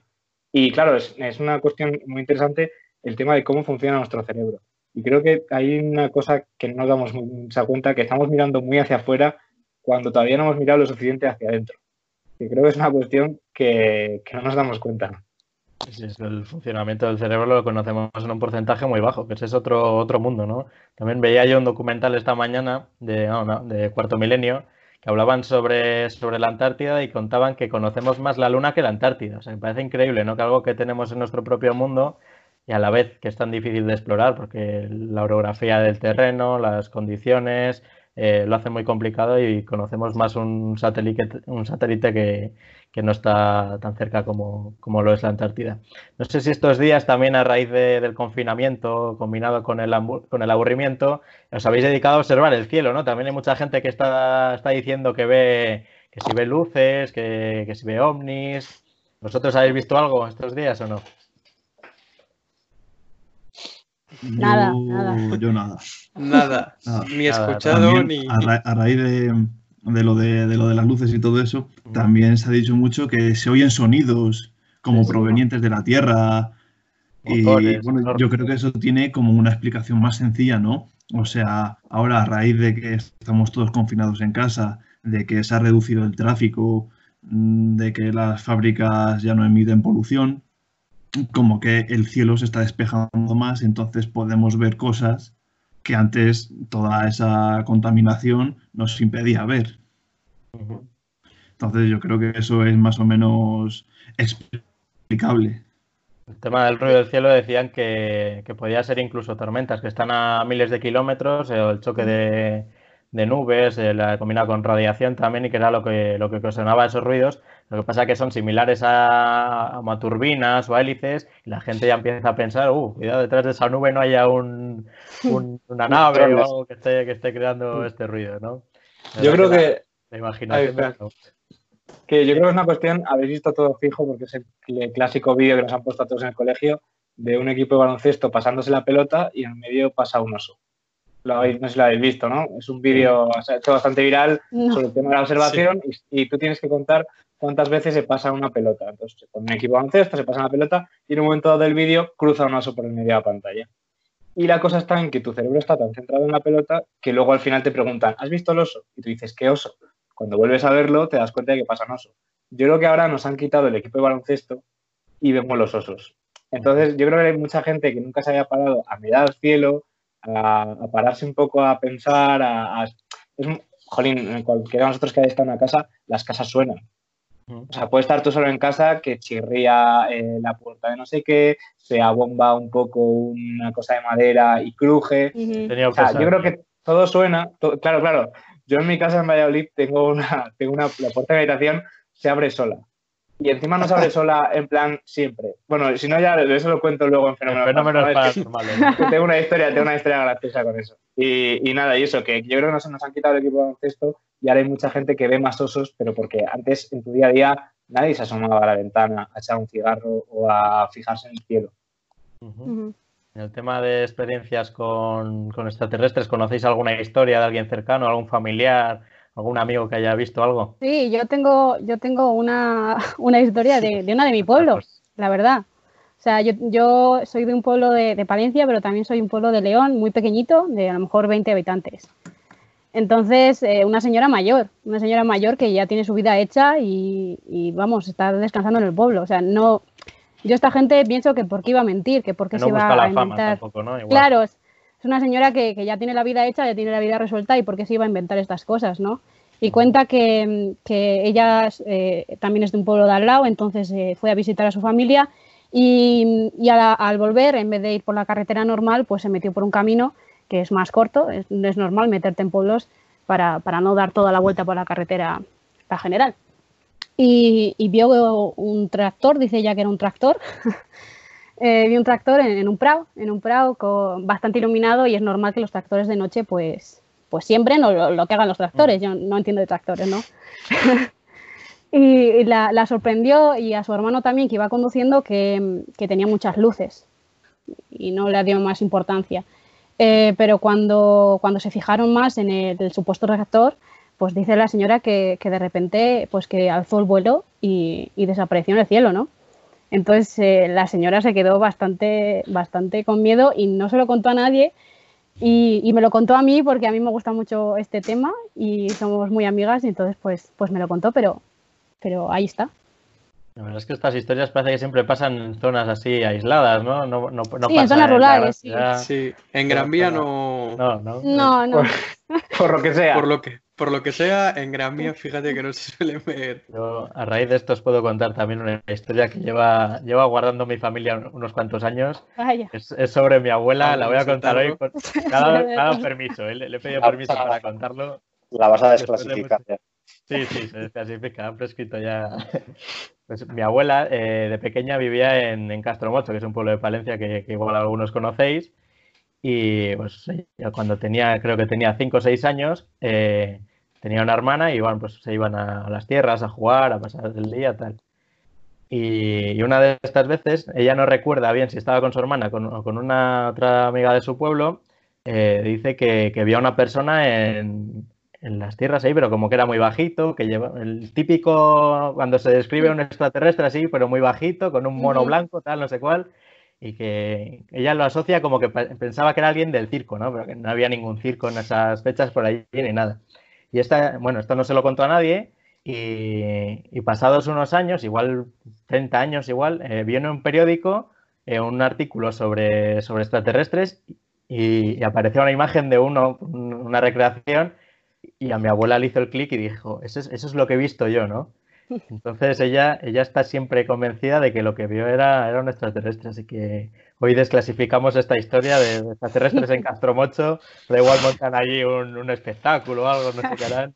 y claro, es, una cuestión muy interesante el tema de cómo funciona nuestro cerebro. Y creo que hay una cosa que no nos damos mucha cuenta, que estamos mirando muy hacia afuera cuando todavía no hemos mirado lo suficiente hacia adentro. Y creo que es una cuestión que, no nos damos cuenta. El funcionamiento del cerebro lo conocemos en un porcentaje muy bajo, que ese es otro, otro mundo, ¿no? También veía yo un documental esta mañana de, Cuarto Milenio hablaban sobre, sobre la Antártida y contaban que conocemos más la Luna que la Antártida. O sea, me parece increíble, ¿no? Que algo que tenemos en nuestro propio mundo y a la vez que es tan difícil de explorar porque la orografía del terreno, las condiciones, eh, lo hace muy complicado y conocemos más un satélite, un satélite que, no está tan cerca como, lo es la Antártida. No sé si estos días también a raíz del confinamiento combinado con el, con el aburrimiento os habéis dedicado a observar el cielo, ¿no? También hay mucha gente que está, está diciendo que ve que si ve luces, que, que si ve ovnis. ¿Vosotros habéis visto algo estos días o no? Nada, nada. Yo nada. Nada. Ni escuchado ni. A, raíz de, lo de, lo de las luces y todo eso, también se ha dicho mucho que se oyen sonidos como provenientes de la Tierra. y bueno, yo creo que eso tiene como una explicación más sencilla, ¿no? O sea, ahora a raíz de que estamos todos confinados en casa, de que se ha reducido el tráfico, mm, de que las fábricas ya no emiten polución, como que el cielo se está despejando más, entonces podemos ver cosas que antes toda esa contaminación nos impedía ver. Entonces yo creo que eso es más o menos explicable. El tema del ruido del cielo decían que, podía ser incluso tormentas, que están a miles de kilómetros, o el choque de, nubes, la, combinado con radiación también, y que era lo que, lo que ocasionaba esos ruidos. Lo que pasa es que son similares a, a, turbinas o a hélices, y la gente ya empieza a pensar, uh, cuidado, detrás de esa nube no haya un, una nave o algo que esté, que esté creando este ruido, ¿no? Yo creo que... La imaginación que yo creo que es una cuestión, habéis visto todo fijo, porque es el clásico vídeo que nos han puesto a todos en el colegio, de un equipo de baloncesto pasándose la pelota y en medio pasa un oso. Lo habéis, no sé si lo habéis visto, ¿no? Es un vídeo hecho bastante viral sobre el tema de la observación y, tú tienes que contar cuántas veces se pasa una pelota. Entonces, con un equipo de baloncesto se pasa una pelota y en un momento dado del vídeo cruza un oso por el medio de la pantalla. Y la cosa está en que tu cerebro está tan centrado en la pelota que luego al final te preguntan, ¿has visto el oso? Y tú dices, ¿qué oso? Cuando vuelves a verlo, te das cuenta de que pasa un oso. Yo creo que ahora nos han quitado el equipo de baloncesto y vemos los osos. Entonces, yo creo que hay mucha gente que nunca se había parado a mirar al cielo, a, pararse un poco a pensar, a, es, jolín, cualquiera de nosotros que haya estado en una casa, las casas suenan. O sea, puede estar tú solo en casa que chirría eh, la puerta de no sé qué, se abomba un poco una cosa de madera y cruje. o sea, yo creo que todo suena, claro, claro, yo en mi casa en Valladolid tengo una, tengo una, la puerta de habitación se abre sola. Y encima no se abre sola en plan siempre. Bueno, si no ya eso lo cuento luego en fenómenos, fenómenos Tengo una historia, tengo una historia graciosa con eso. Y, nada, y eso, que yo creo que nos, nos han quitado el equipo de baloncesto y ahora hay mucha gente que ve más osos, pero porque antes en tu día a día nadie se asomaba a la ventana a echar un cigarro o a fijarse en el cielo. En el tema de experiencias con, extraterrestres, ¿conocéis alguna historia de alguien cercano, algún familiar, algún amigo que haya visto algo? Sí, yo tengo, yo tengo una, historia de, una de mi pueblo, la verdad. O sea, yo, soy de un pueblo de, Palencia, pero también soy un pueblo de León, muy pequeñito, de a lo mejor 20 habitantes. Entonces, eh, una señora mayor, una señora mayor que ya tiene su vida hecha y, y, vamos, está descansando en el pueblo. O sea, no, yo esta gente pienso que por qué iba a mentir, que por qué se iba a inventar. Claro, es una señora que, ya tiene la vida hecha, ya tiene la vida resuelta y por qué se iba a inventar estas cosas, ¿no? Y cuenta que, ella eh, también es de un pueblo de al lado, entonces eh, fue a visitar a su familia y, al volver, en vez de ir por la carretera normal, pues se metió por un camino que es más corto, es, es normal meterte en pueblos para, para no dar toda la vuelta por la carretera la general y, vio un tractor, dice ella que era un tractor. eh, vio un tractor en, un prado, en un prado con, bastante iluminado y es normal que los tractores de noche pues, pues siempre lo, lo, que hagan los tractores. Yo no entiendo de tractores, ¿no? y, la, sorprendió y a su hermano también que iba conduciendo que, que tenía muchas luces y no le dio más importancia. Eh, pero cuando, cuando se fijaron más en el, supuesto tractor, pues dice la señora que, de repente pues que alzó el vuelo y, desapareció en el cielo, ¿no? Entonces eh, la señora se quedó bastante, bastante con miedo y no se lo contó a nadie y, me lo contó a mí porque a mí me gusta mucho este tema y somos muy amigas y entonces pues, pues me lo contó, pero, pero ahí está. La verdad es que estas historias parece que siempre pasan en zonas así aisladas, ¿no? no, no, sí, en zonas rurales, sí. sí. En Gran Vía no... No, no. No, no. por, lo que sea. Por lo que, por lo que sea, en Gran Vía, fíjate que no se suele ver. Yo, a raíz de esto, os puedo contar también una historia que lleva, lleva guardando mi familia unos cuantos años. Es, sobre mi abuela, la voy a contar hoy. Por, cada, permiso, ¿eh? le, he pedido permiso para contarlo. La vas a desclasificar. Sí, sí, se desclasifica, han prescrito ya. Pues mi abuela eh, de pequeña vivía en, en Castromocho, que es un pueblo de Palencia que, que igual algunos conocéis. Y pues cuando tenía, creo que tenía 5 o 6 años, eh, tenía una hermana y bueno, pues se iban a, las tierras a jugar, a pasar el día, tal. Y, una de estas veces, ella no recuerda bien si estaba con su hermana o con, una otra amiga de su pueblo, eh, dice que, que, vio a una persona en, en, las tierras ahí, pero como que era muy bajito, que lleva el típico, cuando se describe un extraterrestre así, pero muy bajito, con un mono blanco, tal, no sé cuál, y que ella lo asocia como que pensaba que era alguien del circo, ¿no? Pero que no había ningún circo en esas fechas por allí ni nada. Y esta, bueno, esto no se lo contó a nadie y, pasados unos años, igual 30 años igual, eh, un periódico eh, un artículo sobre, sobre extraterrestres y, apareció una imagen de uno, una recreación y a mi abuela le hizo el clic y dijo, eso es, eso es lo que he visto yo, ¿no? Entonces ella, ella está siempre convencida de que lo que vio era, un extraterrestre, así que hoy desclasificamos esta historia de extraterrestres en Castromocho, da igual montan allí un, espectáculo o algo, no sé qué harán.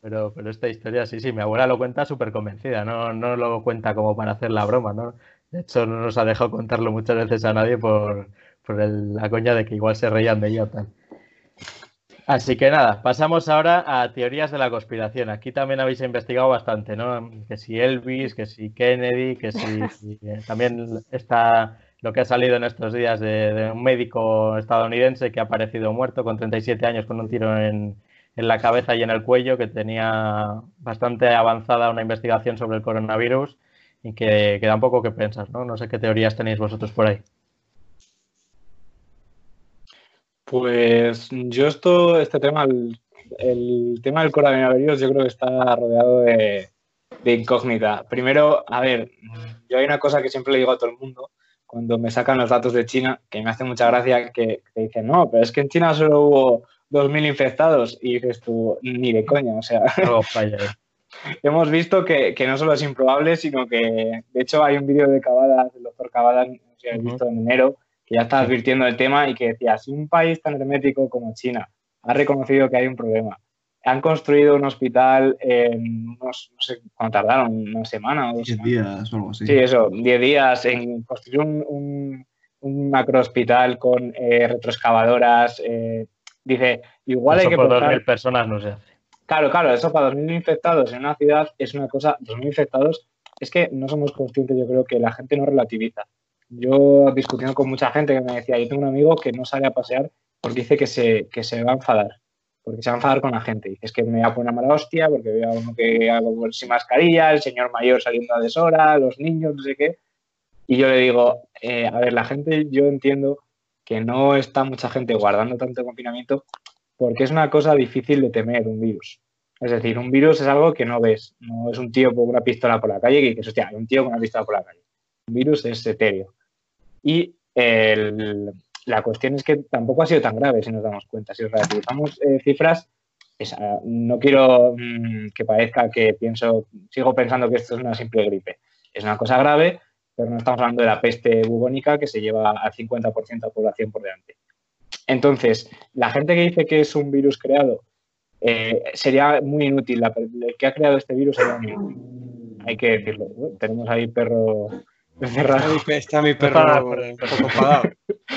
Pero, pero esta historia sí, sí, mi abuela lo cuenta súper convencida, no, no lo cuenta como para hacer la broma, ¿no? De hecho, no nos ha dejado contarlo muchas veces a nadie por, por la coña de que igual se reían de ella. Así que nada, pasamos ahora a teorías de la conspiración. Aquí también habéis investigado bastante, ¿no? Que si Elvis, que si Kennedy, que si eh, también está lo que ha salido en estos días de, un médico estadounidense que ha aparecido muerto con 37 años con un tiro en, la cabeza y en el cuello, que tenía bastante avanzada una investigación sobre el coronavirus y que, que da un poco que pensar, ¿no? No sé qué teorías tenéis vosotros por ahí. Pues yo esto, este tema, el, tema del coronavirus, yo creo que está rodeado de, incógnita. Primero, a ver, yo hay una cosa que siempre le digo a todo el mundo cuando me sacan los datos de China, que me hace mucha gracia que, te dicen, no, pero es que en China solo hubo 2.000 infectados y dices tú, ni de coña, o sea... hemos visto que, no solo es improbable, sino que, de hecho, hay un vídeo de Cavada, del doctor Cavada, no sé si habéis visto en enero, que ya está advirtiendo el tema y que decía, si un país tan hermético como China ha reconocido que hay un problema, han construido un hospital en unos, no sé cuánto tardaron, una semana o dos Diez días o algo así. Sí, eso, diez días en construir un, un, macro hospital con eh, retroexcavadoras. Eh, dice, igual hay que... Por 2.000 personas no se hace. Claro, claro, eso para 2.000 infectados en una ciudad es una cosa, 2.000 infectados, es que no somos conscientes, yo creo que la gente no relativiza. Yo discutiendo con mucha gente que me decía, yo tengo un amigo que no sale a pasear porque dice que se, que se va a enfadar, porque se va a enfadar con la gente. Dice, es que me va a poner una mala hostia porque veo a uno que hago sin mascarilla, el señor mayor saliendo a deshora, los niños, no sé qué. Y yo le digo, eh, a ver, la gente, yo entiendo que no está mucha gente guardando tanto confinamiento porque es una cosa difícil de temer, un virus. Es decir, un virus es algo que no ves, no es un tío con una pistola por la calle que dices, hostia, hay un tío con una pistola por la calle. Un virus es etéreo. Y la cuestión es que tampoco ha sido tan grave si nos damos cuenta. Si relativizamos eh, cifras, no quiero mm, que parezca que pienso, sigo pensando que esto es una simple gripe. Es una cosa grave, pero no estamos hablando de la peste bubónica que se lleva al 50% de la población por delante. Entonces, la gente que dice que es un virus creado eh, sería muy inútil. el que ha creado este virus sería muy inútil. Hay que decirlo. Tenemos ahí perro Está mi perro un poco enfadado.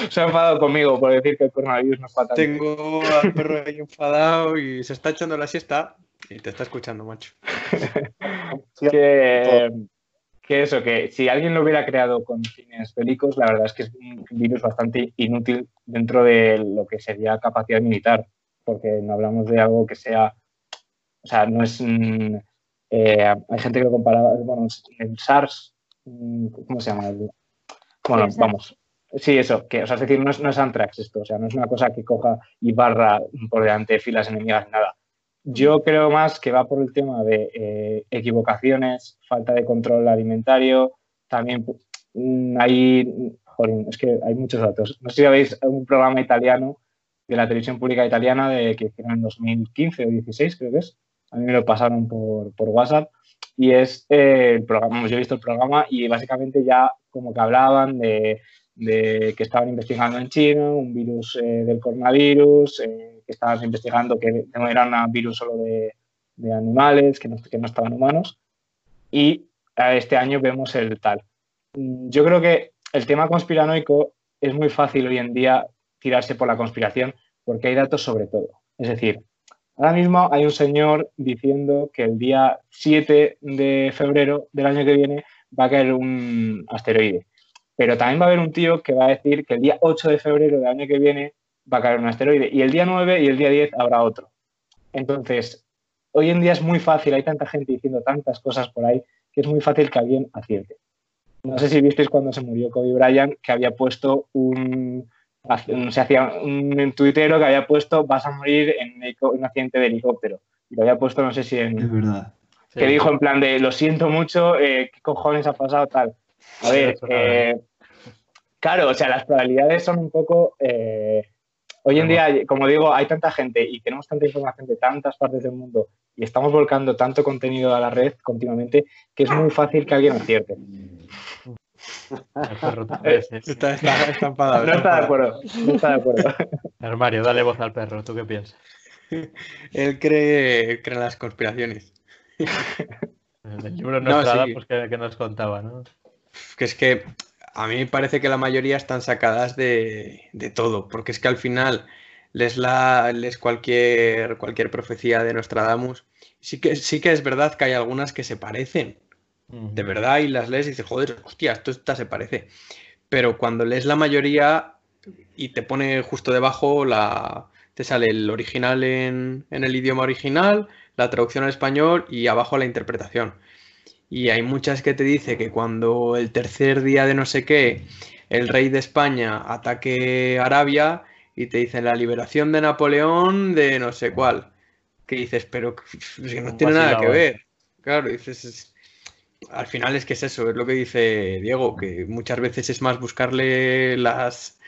Se ha enfadado conmigo por decir que el coronavirus no es fatal. Tengo al perro ahí enfadado y se está echando la siesta y te está escuchando, macho. que, eso, que si alguien lo hubiera creado con fines bélicos, la verdad es que es un virus bastante inútil dentro de lo que sería capacidad militar, porque no hablamos de algo que sea, o sea, no es... Eh, hay gente que lo comparaba, bueno, el SARS Mm, ¿Cómo se llama? Bueno, vamos. Sí, eso, que, o sea, es decir, no es, no es Antrax esto, o sea, no es una cosa que coja y barra por delante de filas enemigas, nada. Yo creo más que va por el tema de eh, equivocaciones, falta de control alimentario, también mm, hay, joder, es que hay muchos datos. No sé si sabéis un programa italiano de la televisión pública italiana de que hicieron en 2015 o 16, creo que es. A mí me lo pasaron por, por WhatsApp y es eh, el programa, yo he visto el programa y básicamente ya como que hablaban de, que estaban investigando en China un virus eh, del coronavirus, eh, que estaban investigando que no era un virus solo de, animales, que no, que no estaban humanos. Y este año vemos el tal. Yo creo que el tema conspiranoico es muy fácil hoy en día tirarse por la conspiración porque hay datos sobre todo. Es decir, Ahora mismo hay un señor diciendo que el día 7 de febrero del año que viene va a caer un asteroide. Pero también va a haber un tío que va a decir que el día 8 de febrero del año que viene va a caer un asteroide. Y el día 9 y el día 10 habrá otro. Entonces, hoy en día es muy fácil, hay tanta gente diciendo tantas cosas por ahí, que es muy fácil que alguien acierte. No sé si visteis cuando se murió Kobe Bryant que había puesto un, se hacía un tuitero que había puesto vas a morir en un accidente de helicóptero. Y lo había puesto, no sé si en... Es verdad. Que dijo en plan de, lo siento mucho, eh, ¿qué cojones ha pasado tal? A ver, eh, claro, o sea, las probabilidades son un poco... Eh, Hoy en día, como digo, hay tanta gente y tenemos tanta información de tantas partes del mundo y estamos volcando tanto contenido a la red continuamente que es muy fácil que alguien acierte. está, está, enfadado, no está, de acuerdo. No está de acuerdo. Armario, dale voz al perro. ¿Tú qué piensas? Él cree, cree en las conspiraciones. El libro no, pues que, nos contaba, ¿no? Que es que a mí me parece que la mayoría están sacadas de, todo, porque es que al final les, la, les cualquier, cualquier profecía de Nostradamus. Sí que, sí que es verdad que hay algunas que se parecen, de verdad, y las lees y dices, joder, hostia, esto esta se parece. Pero cuando lees la mayoría y te pone justo debajo la, te sale el original en, en, el idioma original, la traducción al español y abajo la interpretación. Y hay muchas que te dice que cuando el tercer día de no sé qué, el rey de España ataque Arabia y te dicen la liberación de Napoleón de no sé cuál. Que dices, pero que no tiene nada que ver. Claro, dices, al final es que es eso, es lo que dice Diego, que muchas veces es más buscarle las,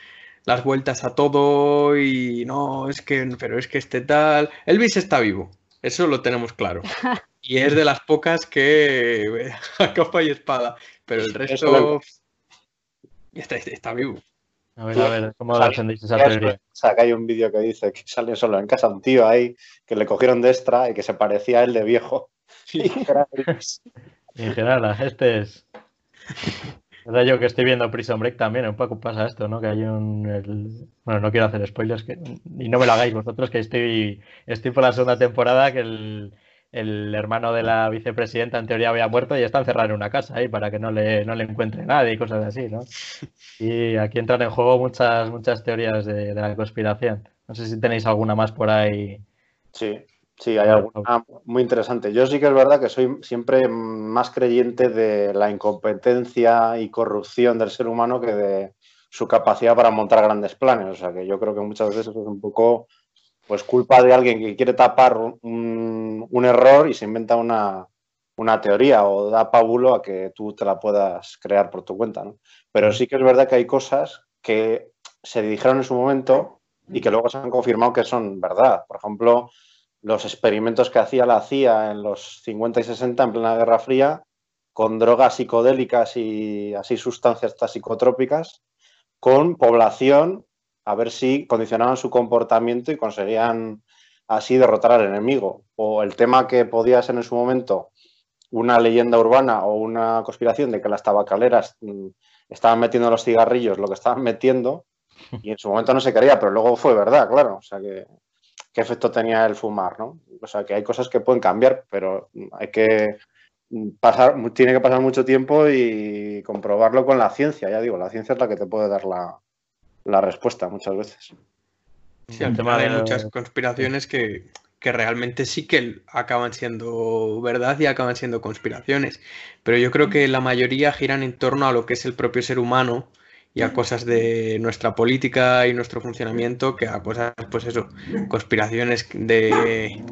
las vueltas a todo y no, es que, pero es que este tal. Elvis está vivo, eso lo tenemos claro. Y es de las pocas que a capa y espada. Pero el resto está, está, vivo. A ver, a ver, ¿cómo lo defendéis esa teoría? O sea, que hay un vídeo que dice que sale solo en casa un tío ahí que le cogieron de extra y que se parecía a él de viejo. Y en general, este es. Era yo que estoy viendo Prison Break también, un poco pasa esto, ¿no? Que hay un... Bueno, no quiero hacer spoilers que... y no me lo hagáis vosotros, que estoy, estoy por la segunda temporada, que el, el hermano de la vicepresidenta en teoría había muerto y está encerrado en una casa ahí para que no le, no le encuentre nadie y cosas así, ¿no? Y aquí entran en juego muchas, muchas teorías de, la conspiración. No sé si tenéis alguna más por ahí. Sí, sí, hay alguna muy interesante. Yo sí que es verdad que soy siempre más creyente de la incompetencia y corrupción del ser humano que de su capacidad para montar grandes planes. O sea que yo creo que muchas veces es un poco pues culpa de alguien que quiere tapar un, error y se inventa una, teoría o da pábulo a que tú te la puedas crear por tu cuenta. ¿no? Pero sí que es verdad que hay cosas que se dijeron en su momento y que luego se han confirmado que son verdad. Por ejemplo, los experimentos que hacía la CIA en los 50 y 60 en plena Guerra Fría con drogas psicodélicas y así sustancias psicotrópicas con población a ver si condicionaban su comportamiento y conseguían así derrotar al enemigo. O el tema que podía ser en su momento una leyenda urbana o una conspiración de que las tabacaleras mm, estaban metiendo los cigarrillos, lo que estaban metiendo, y en su momento no se quería, pero luego fue verdad, claro. O sea, que, qué efecto tenía el fumar, ¿no? O sea, que hay cosas que pueden cambiar, pero hay que pasar, tiene que pasar mucho tiempo y comprobarlo con la ciencia. Ya digo, la ciencia es la que te puede dar la, la respuesta muchas veces. Sí, al tema hay muchas conspiraciones que, realmente sí que acaban siendo verdad y acaban siendo conspiraciones. Pero yo creo que la mayoría giran en torno a lo que es el propio ser humano y a cosas de nuestra política y nuestro funcionamiento que a cosas, pues eso, conspiraciones de...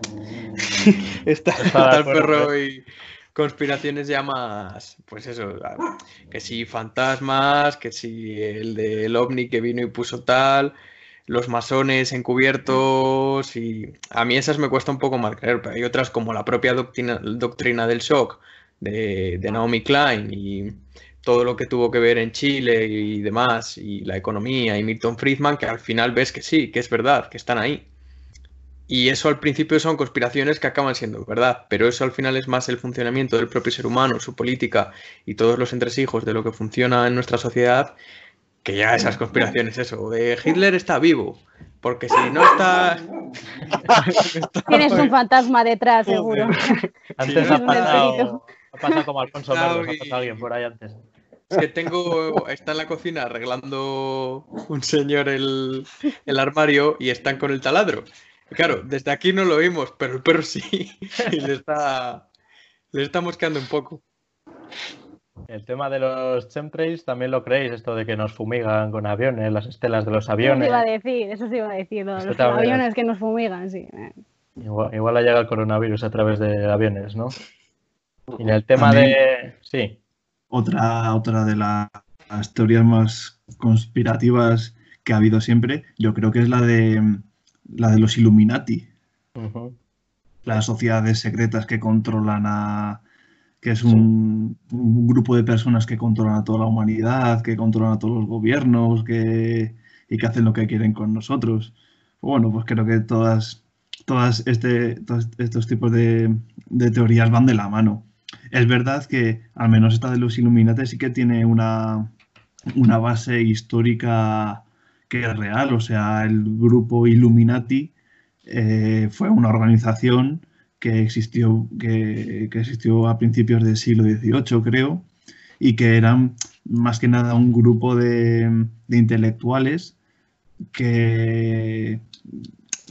está, el perro y conspiraciones ya más, pues eso, que si fantasmas, que si el del ovni que vino y puso tal, los masones encubiertos y a mí esas me cuesta un poco más creer, pero hay otras como la propia doctrina, doctrina del shock de, de Naomi Klein y todo lo que tuvo que ver en Chile y demás, y la economía y Milton Friedman, que al final ves que sí, que es verdad, que están ahí. Y eso al principio son conspiraciones que acaban siendo verdad, pero eso al final es más el funcionamiento del propio ser humano, su política y todos los entresijos de lo que funciona en nuestra sociedad, que ya esas conspiraciones, eso, de Hitler está vivo, porque si no está... Tienes un fantasma detrás, seguro. Antes ha pasado, ha pasado como Alfonso Merlos, ha pasado alguien por ahí antes. Es que tengo, está en la cocina arreglando un señor el, el armario y están con el taladro. Claro, desde aquí no lo oímos, pero el perro sí. y le está, le está mosqueando un poco. El tema de los chemtrails también lo creéis, esto de que nos fumigan con aviones, las estelas de los aviones. Eso se iba a decir, eso se iba a decir, los aviones que nos fumigan, sí. Igual, igual ha llegado el coronavirus a través de aviones, ¿no? Y en el tema de. Sí. Otra, otra de las teorías más conspirativas que ha habido siempre, yo creo que es la de la de los Illuminati. Las sociedades secretas que controlan a. que es un, grupo de personas que controlan a toda la humanidad, que controlan a todos los gobiernos, que, y que hacen lo que quieren con nosotros. Bueno, pues creo que todas, todas este, todos estos tipos de, de teorías van de la mano. Es verdad que al menos esta de los Illuminati sí que tiene una, una base histórica que es real. O sea, el grupo Illuminati eh, fue una organización que existió, que, existió a principios del siglo XVIII, creo, y que eran más que nada un grupo de, intelectuales que,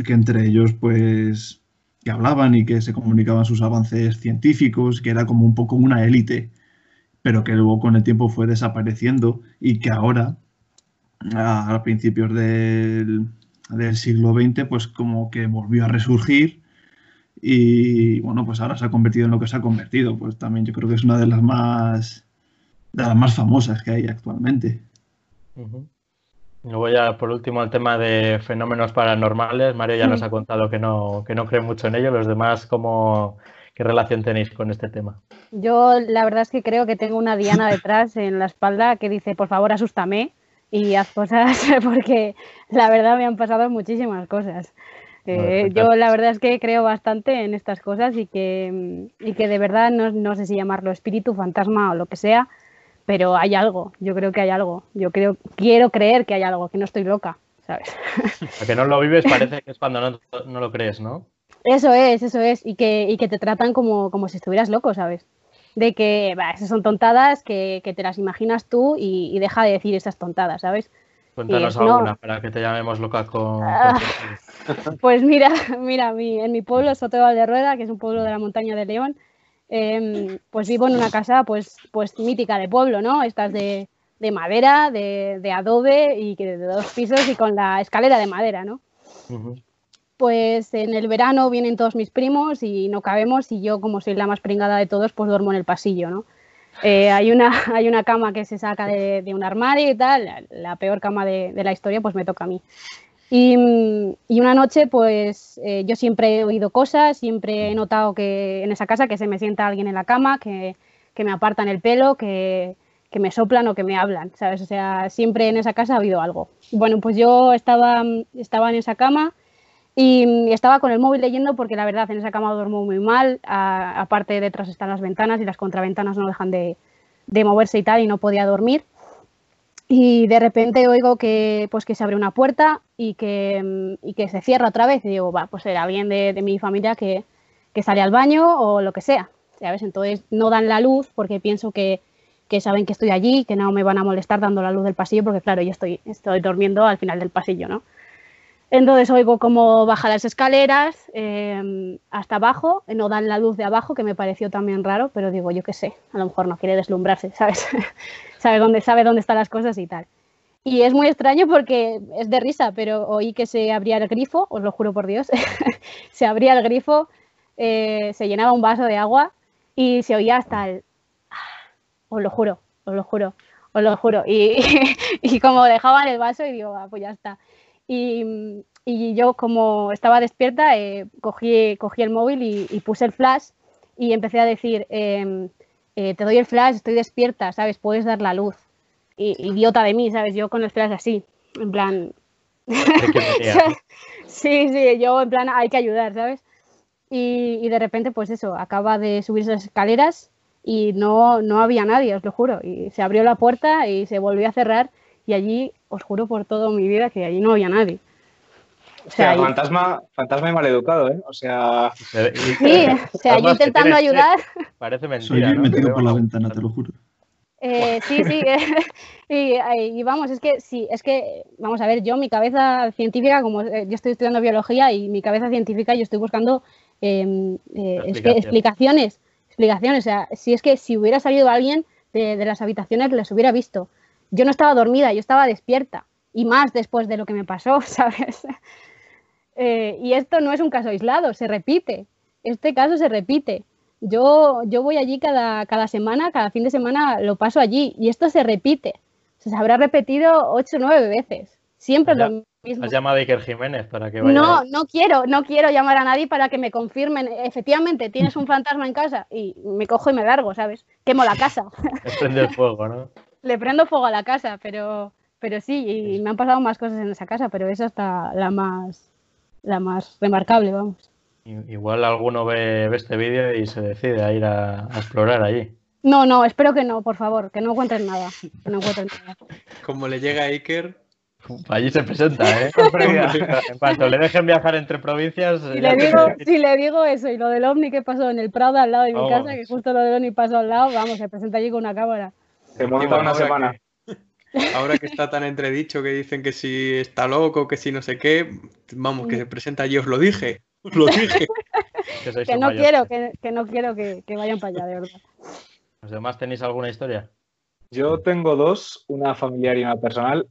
que entre ellos pues que hablaban y que se comunicaban sus avances científicos, que era como un poco una élite, pero que luego con el tiempo fue desapareciendo y que ahora a, principios del, siglo XX, pues como que volvió a resurgir y bueno, pues ahora se ha convertido en lo que se ha convertido. Pues también yo creo que es una de las más, de las más famosas que hay actualmente. Luego ya por último el tema de fenómenos paranormales. Mario ya nos ha contado que no, que no cree mucho en ello. Los demás, ¿cómo, ¿qué relación tenéis con este tema? Yo la verdad es que creo que tengo una diana detrás en la espalda que dice, por favor, asústame y haz cosas porque la verdad me han pasado muchísimas cosas. Eh, yo la verdad es que creo bastante en estas cosas y que, y que de verdad no, no, sé si llamarlo espíritu, fantasma o lo que sea, pero hay algo, yo creo que hay algo, yo creo, quiero creer que hay algo, que no estoy loca, ¿sabes? A que no lo vives parece que es cuando no, no lo crees, ¿no? Eso es, eso es, y que, y que te tratan como, como si estuvieras loco, ¿sabes? de que esas son tontadas que, te las imaginas tú y, deja de decir esas tontadas, ¿sabes? Cuéntanos alguna para que te llamemos loca con... Ah, pues mira, mira, en mi pueblo, Soto de Valderrueda, que es un pueblo de la montaña de León, em, pues vivo en una casa pues, pues mítica de pueblo, ¿no? Estas de, madera, de, adobe y que de dos pisos y con la escalera de madera, ¿no? pues en el verano vienen todos mis primos y no cabemos y yo como soy la más pringada de todos pues duermo en el pasillo, ¿no? Eh, hay, una, hay una cama que se saca de, un armario y tal, la, peor cama de, la historia pues me toca a mí. Y, una noche pues eh, yo siempre he oído cosas, siempre he notado que en esa casa que se me sienta alguien en la cama, que, que me apartan el pelo, que, que me soplan o que me hablan, ¿sabes? O sea, siempre en esa casa ha habido algo. Bueno, pues yo estaba, estaba en esa cama y estaba con el móvil leyendo porque la verdad en esa cama duermo muy mal, aparte detrás están las ventanas y las contraventanas no dejan de, moverse y tal y no podía dormir. Y de repente oigo que, pues, que se abre una puerta y que, que se cierra otra vez y digo, va, pues era alguien de, mi familia que, sale al baño o lo que sea. ¿sabes? Entonces no dan la luz porque pienso que, que saben que estoy allí, que no me van a molestar dando la luz del pasillo porque claro, yo estoy, estoy durmiendo al final del pasillo, ¿no? Entonces oigo cómo baja las escaleras em, hasta abajo, no dan la luz de abajo, que me pareció también raro, pero digo, yo qué sé, a lo mejor no quiere deslumbrarse, ¿sabes? sabe, dónde, sabe dónde están las cosas y tal. Y es muy extraño porque es de risa, pero oí que se abría el grifo, os lo juro por Dios, se abría el grifo, eh, se llenaba un vaso de agua y se oía hasta el... os lo juro, os lo juro, os lo juro. Y, y como dejaban el vaso y digo, ah, pues ya está. Y, yo como estaba despierta, eh, cogí, cogí el móvil y, puse el flash y empecé a decir, em, eh, te doy el flash, estoy despierta, ¿sabes? Puedes dar la luz. Y, idiota de mí, ¿sabes? Yo con el flash así, en plan... sí, sí, yo en plan hay que ayudar, ¿sabes? Y, de repente, pues eso, acaba de subir esas escaleras y no, no había nadie, os lo juro. Y se abrió la puerta y se volvió a cerrar y allí, os juro por toda mi vida que allí no había nadie. O sea, fantasma, fantasma y maleducado, ¿eh? O sea. Sí, o sea, yo intentando ayudar. Parece mentira. Soy metido por la ventana, te lo juro. Eh, sí, sí, y, vamos, es que sí, es que, vamos a ver, yo mi cabeza científica, como eh, yo estoy estudiando biología y mi cabeza científica, yo estoy buscando em, eh, explicaciones, explicaciones, o sea, si es que si hubiera salido alguien de, de las habitaciones, les hubiera visto yo no estaba dormida, yo estaba despierta. Y más después de lo que me pasó, ¿sabes? Eh, y esto no es un caso aislado, se repite. Este caso se repite. Yo, yo voy allí cada, cada semana, cada fin de semana lo paso allí y esto se repite. Se habrá repetido ocho o nueve veces, Siempre lo mismo. ¿Has llamado a Iker Jiménez para que vaya? No, no quiero, no quiero llamar a nadie para que me confirmen. Efectivamente, tienes un fantasma en casa y me cojo y me largo, ¿sabes? Quemo la casa. Le prende el fuego, ¿no? Le prendo fuego a la casa, pero, pero sí, y me han pasado más cosas en esa casa, pero esa está la más, la más remarcable, vamos. Igual alguno ve, este vídeo y se decide a ir a, explorar allí. No, no, espero que no, por favor, que no encuentren nada. Que no encuentren nada. Como le llega a Iker, Allí se presenta, ¿eh? en cuanto le dejen viajar entre provincias. Si le, digo, si le digo eso y lo del ovni que pasó en el Prado al lado de mi casa, que justo lo del ovni pasó al lado, vamos, se presenta allí con una cámara. Se monta una semana. ahora que está tan entredicho que dicen que si está loco, que si no sé qué, vamos, que se presenta allí, os lo dije. Os lo dije. que, no quiero, que, no quiero que, que vayan para allá, de verdad. ¿Los demás tenéis alguna historia? Yo tengo dos, una familiar y una personal.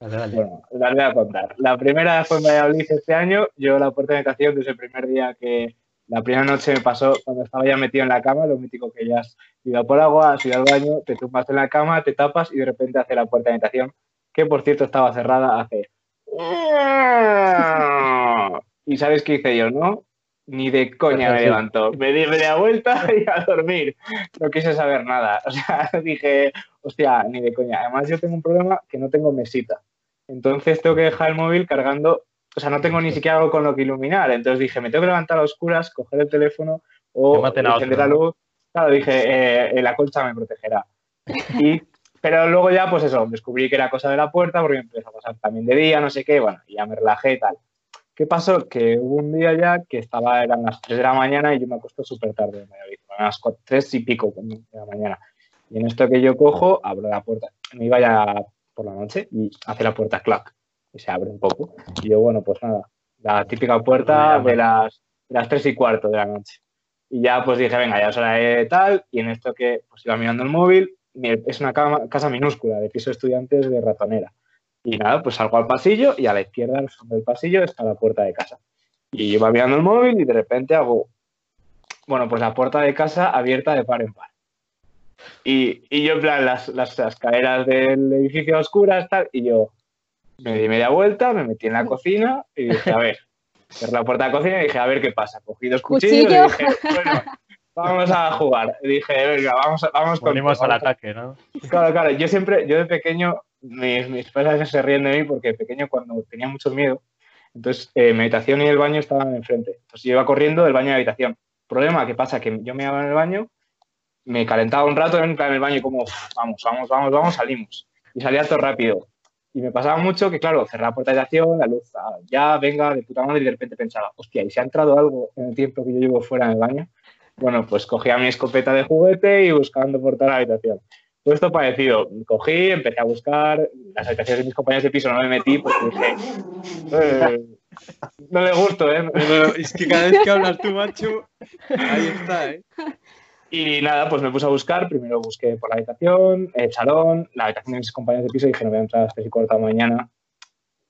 Bueno, las voy a contar. La primera fue en Valladolid este año. Yo la puerta de habitación desde el primer día que la primera noche me pasó cuando estaba ya metido en la cama, lo mítico que ya has ido por agua, has ido al baño, te tumbas en la cama, te tapas y de repente hace la puerta de habitación, que por cierto estaba cerrada, hace... Y sabes qué hice yo, ¿no? Ni de coña me levanto. Me di media vuelta y a dormir. No quise saber nada. O sea, dije, hostia, ni de coña. Además, yo tengo un problema que no tengo mesita. Entonces tengo que dejar el móvil cargando, o sea, no tengo ni siquiera algo con lo que iluminar. Entonces dije, me tengo que levantar a oscuras, coger el teléfono o encender la luz. Claro, dije, eh, la colcha me protegerá. Y, pero luego ya, pues eso, descubrí que era cosa de la puerta porque me empezó a pasar también de día, no sé qué, bueno, y ya me relajé y tal. ¿Qué pasó? Que hubo un día ya que estaba, eran las 3 de la mañana y yo me acuesto súper tarde, a las 3 y pico de la mañana. Y en esto que yo cojo, abro la puerta. Me iba ya por la noche y hace la puerta clac y se abre un poco. Y yo, bueno, pues nada, la típica puerta de las, las tres y cuarto de la noche. Y ya pues dije, venga, ya es hora de tal, y en esto que pues iba mirando el móvil, es una casa minúscula de piso de estudiantes de ratonera. Y nada, pues salgo al pasillo y a la izquierda, al fondo del pasillo, está la puerta de casa. Y iba mirando el móvil y de repente hago, bueno, pues la puerta de casa abierta de par en par. Y, y yo, en plan, las, las, escaleras del edificio a oscuras, tal, y yo me di media vuelta, me metí en la cocina y dije, a ver, cerré la puerta de la cocina y dije, a ver qué pasa. Cogí dos cuchillos y dije, bueno, vamos a jugar. dije, venga, vamos, vamos con. Venimos al ataque, ¿no? Claro, claro. Yo siempre, yo de pequeño, mis, mis padres se ríen de mí porque de pequeño, cuando tenía mucho miedo, entonces eh, mi habitación y el baño estaban enfrente. Entonces yo iba corriendo del baño a la habitación. Problema, ¿qué pasa? Que yo me iba en el baño me calentaba un rato en el baño y como, vamos, vamos, vamos, vamos, salimos. Y salía todo rápido. Y me pasaba mucho que, claro, cerrar la puerta de acción, la luz, ah, ya, venga, de puta madre, y de repente pensaba, hostia, ¿y si ha entrado algo en el tiempo que yo llevo fuera del baño? Bueno, pues cogía mi escopeta de juguete y buscando por toda la habitación. Todo esto parecido. Cogí, empecé a buscar las habitaciones de mis compañeros de piso, no me metí porque dije, eh, no le gusto, ¿eh? es que cada vez que hablas tú, macho, ahí está, ¿eh? Y nada, pues me puse a buscar. Primero busqué por la habitación, el salón, la habitación de mis compañeros de piso y dije, no voy a entrar a las 3 y cuarta de mañana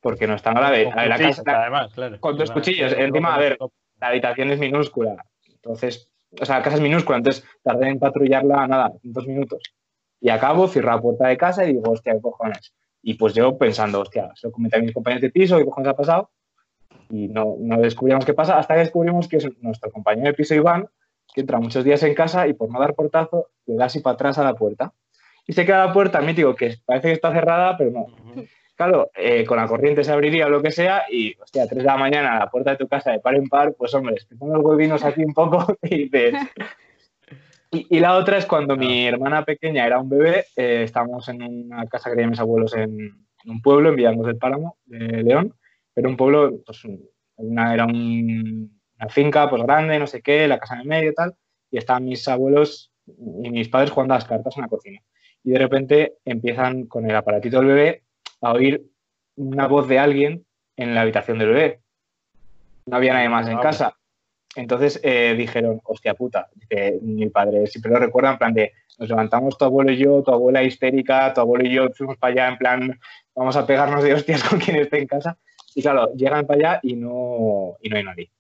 porque no está grave. Con, la casa, además, claro. con dos cuchillos. Encima, a ver, la habitación es minúscula. Entonces, o sea, la casa es minúscula, entonces tardé en patrullarla, nada, dos minutos. Y acabo, cierro la puerta de casa y digo, hostia, qué cojones. Y pues yo pensando, hostia, se lo comenté a mis compañeros de piso, qué cojones ha pasado. Y no, no descubrimos qué pasa hasta que descubrimos que es nuestro compañero de piso, Iván, que entra muchos días en casa y por no dar portazo le da así para atrás a la puerta. Y se queda la puerta, mítico, que parece que está cerrada, pero no. Claro, eh, con la corriente se abriría o lo que sea y, hostia, a 3 de la mañana a la puerta de tu casa de par en par, pues hombre, te pongo los huevinos aquí un poco y dices... Y, la otra es cuando mi hermana pequeña era un bebé, eh, estábamos en una casa que tenían mis abuelos en, un pueblo, en del Páramo, de León, pero un pueblo, pues una, era un, una finca pues grande, no sé qué, la casa en el medio y tal, y estaban mis abuelos y mis padres jugando a las cartas en la cocina. Y de repente empiezan con el aparatito del bebé a oír una voz de alguien en la habitación del bebé. No había nadie más en casa. Entonces eh, dijeron, hostia puta, mi padre siempre lo recuerda en plan de, nos levantamos tu abuelo y yo, tu abuela histérica, tu abuelo y yo fuimos para allá en plan, vamos a pegarnos de hostias con quien esté en casa. Y claro, llegan para allá y no, y no hay nadie.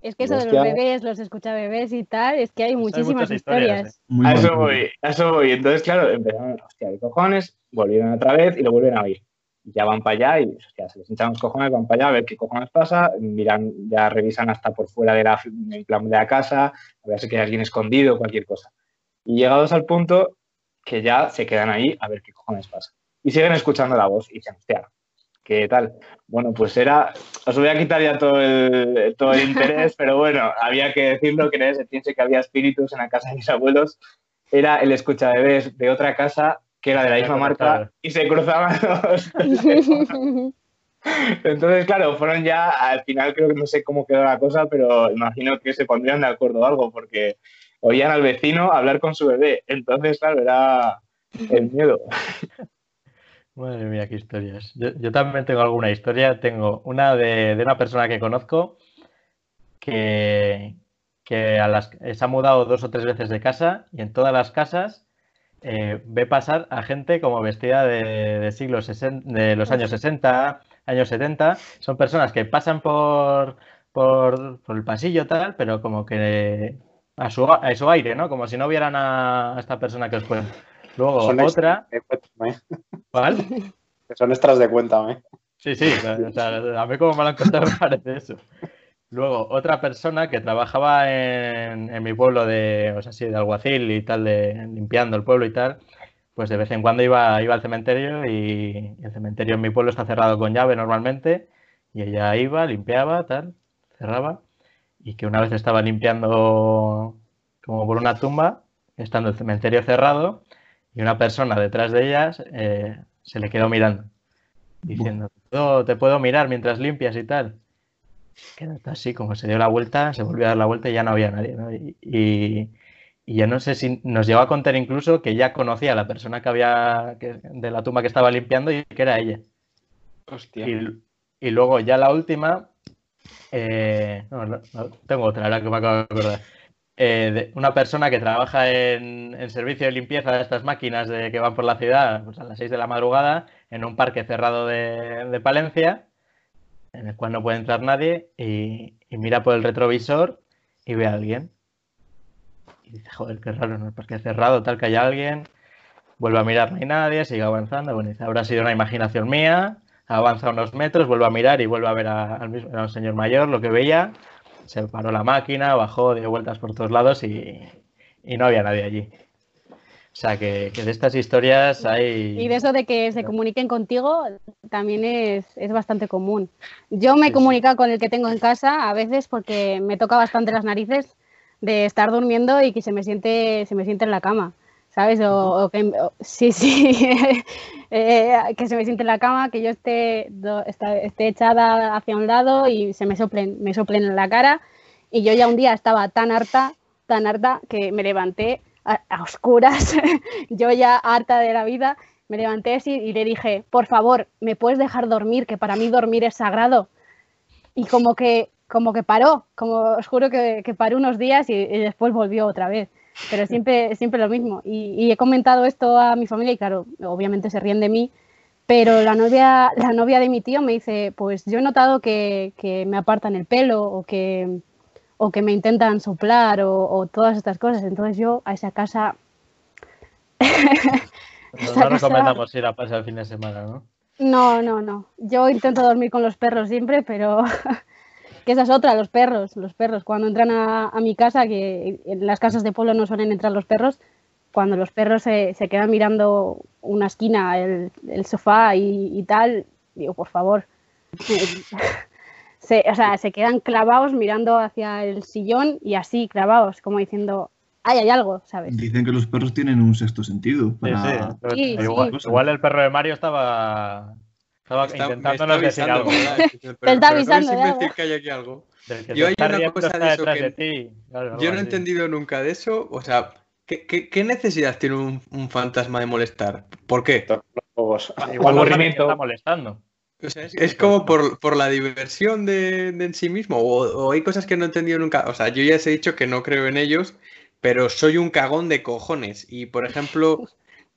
Es que eso de los bebés, los escucha bebés y tal, es que hay muchísimas historias. ¿eh? A eso voy, a eso voy. Entonces, claro, empezaron, hostia, de cojones, volvieron otra vez y lo vuelven a oír. ya van para allá y se les hinchan los cojones, van para allá a ver qué cojones pasa, miran, ya revisan hasta por fuera de la, de la casa, a ver si hay alguien escondido, cualquier cosa. Y llegados al punto que ya se quedan ahí a ver qué cojones pasa. Y siguen escuchando la voz y dicen, hostia, ¿qué tal? Bueno, pues era, os voy a quitar ya todo el, todo el interés, pero bueno, había que decirlo, que nadie se piense que había espíritus en la casa de mis abuelos. Era el escucha bebés de otra casa que era de la misma marca y se cruzaban los. Entonces, claro, fueron ya, al final creo que no sé cómo quedó la cosa, pero imagino que se pondrían de acuerdo o algo, porque oían al vecino hablar con su bebé. Entonces, claro, era el miedo. Madre mía, qué historias. Yo, también tengo alguna historia. Tengo una de, una persona que conozco que, que a las, se ha mudado dos o tres veces de casa y en todas las casas eh, ve pasar a gente como vestida de, siglos de los años 60, años 70. Son personas que pasan por, por, el pasillo tal, pero como que a su, a su aire, ¿no? Como si no vieran a, esta persona que os cuenta. Luego otra. ¿Cuál? Que son extras de cuenta, ¿eh? Sí, sí, a mí como me lo han contado me parece eso. Luego, otra persona que trabajaba en, mi pueblo de, o sea, sí, de alguacil y tal, de limpiando el pueblo y tal, pues de vez en cuando iba, iba al cementerio y el cementerio en mi pueblo está cerrado con llave normalmente y ella iba, limpiaba, tal, cerraba y que una vez estaba limpiando como por una tumba, estando el cementerio cerrado y una persona detrás de ellas eh, se le quedó mirando, diciendo, te puedo mirar mientras limpias y tal. Quedó así, como se dio la vuelta, se volvió a dar la vuelta y ya no había nadie. ¿no? Y, yo no sé si nos llegó a contar incluso que ya conocía a la persona que había de la tumba que estaba limpiando y que era ella. Hostia. Y, luego ya la última, eh, no, tengo otra, ahora que me acabo de acordar. Eh, una persona que trabaja en, servicio de limpieza de estas máquinas de, que van por la ciudad pues a las 6 de la madrugada en un parque cerrado de, de Palencia en el cual no puede entrar nadie y, mira por el retrovisor y ve a alguien. Y dice, joder, qué raro, ¿no? Porque cerrado, tal que hay alguien. Vuelve a mirar, no hay nadie, sigue avanzando. Bueno, dice, habrá sido una imaginación mía. Avanza unos metros, vuelve a mirar y vuelve a ver al señor mayor lo que veía. Se paró la máquina, bajó, dio vueltas por todos lados y no había nadie allí. O sea, que, de estas historias hay... Y de eso de que se comuniquen contigo también es, bastante común. Yo me he comunicado con el que tengo en casa a veces porque me toca bastante las narices de estar durmiendo y que se me siente, se me siente en la cama, ¿sabes? O, que, sí, sí, eh, que se me siente en la cama, que yo esté, esté echada hacia un lado y se me soplen, me soplen en la cara. Y yo ya un día estaba tan harta, tan harta, que me levanté a, oscuras, yo ya harta de la vida, me levanté así y le dije, por favor, ¿me puedes dejar dormir? Que para mí dormir es sagrado. Y como que, como que paró, como os juro que, paró unos días y, después volvió otra vez. Pero siempre, siempre lo mismo. Y, he comentado esto a mi familia y claro, obviamente se ríen de mí, pero la novia, la novia de mi tío me dice, pues yo he notado que, que me apartan el pelo o que, o que me intentan soplar o, todas estas cosas. Entonces yo a esa casa... no, recomendamos ir a pasar el fin de semana, ¿no? No, no, no. Yo intento dormir con los perros siempre, pero que esa es otra, los perros, los perros. Cuando entran a, mi casa, que en las casas de pueblo no suelen entrar los perros, cuando los perros se, quedan mirando una esquina, el, sofá y, y, tal, digo, por favor, se, o sea, se quedan clavados mirando hacia el sillón y así clavados, como diciendo, ay, hay algo, ¿sabes? Dicen que los perros tienen un sexto sentido. Sí, igual, el perro de Mario estaba, estaba intentando no decir algo. Te está avisando. No decir que hay aquí algo. Yo hay una cosa de eso que yo no he entendido nunca de eso. O sea, ¿qué, qué, necesidad tiene un, un, fantasma de molestar? ¿Por qué? Igual aburrimiento está molestando es, como por, la diversión de, en sí mismo, o, hay cosas que no he entendido nunca. O sea, yo ya os he dicho que no creo en ellos, pero soy un cagón de cojones. Y por ejemplo,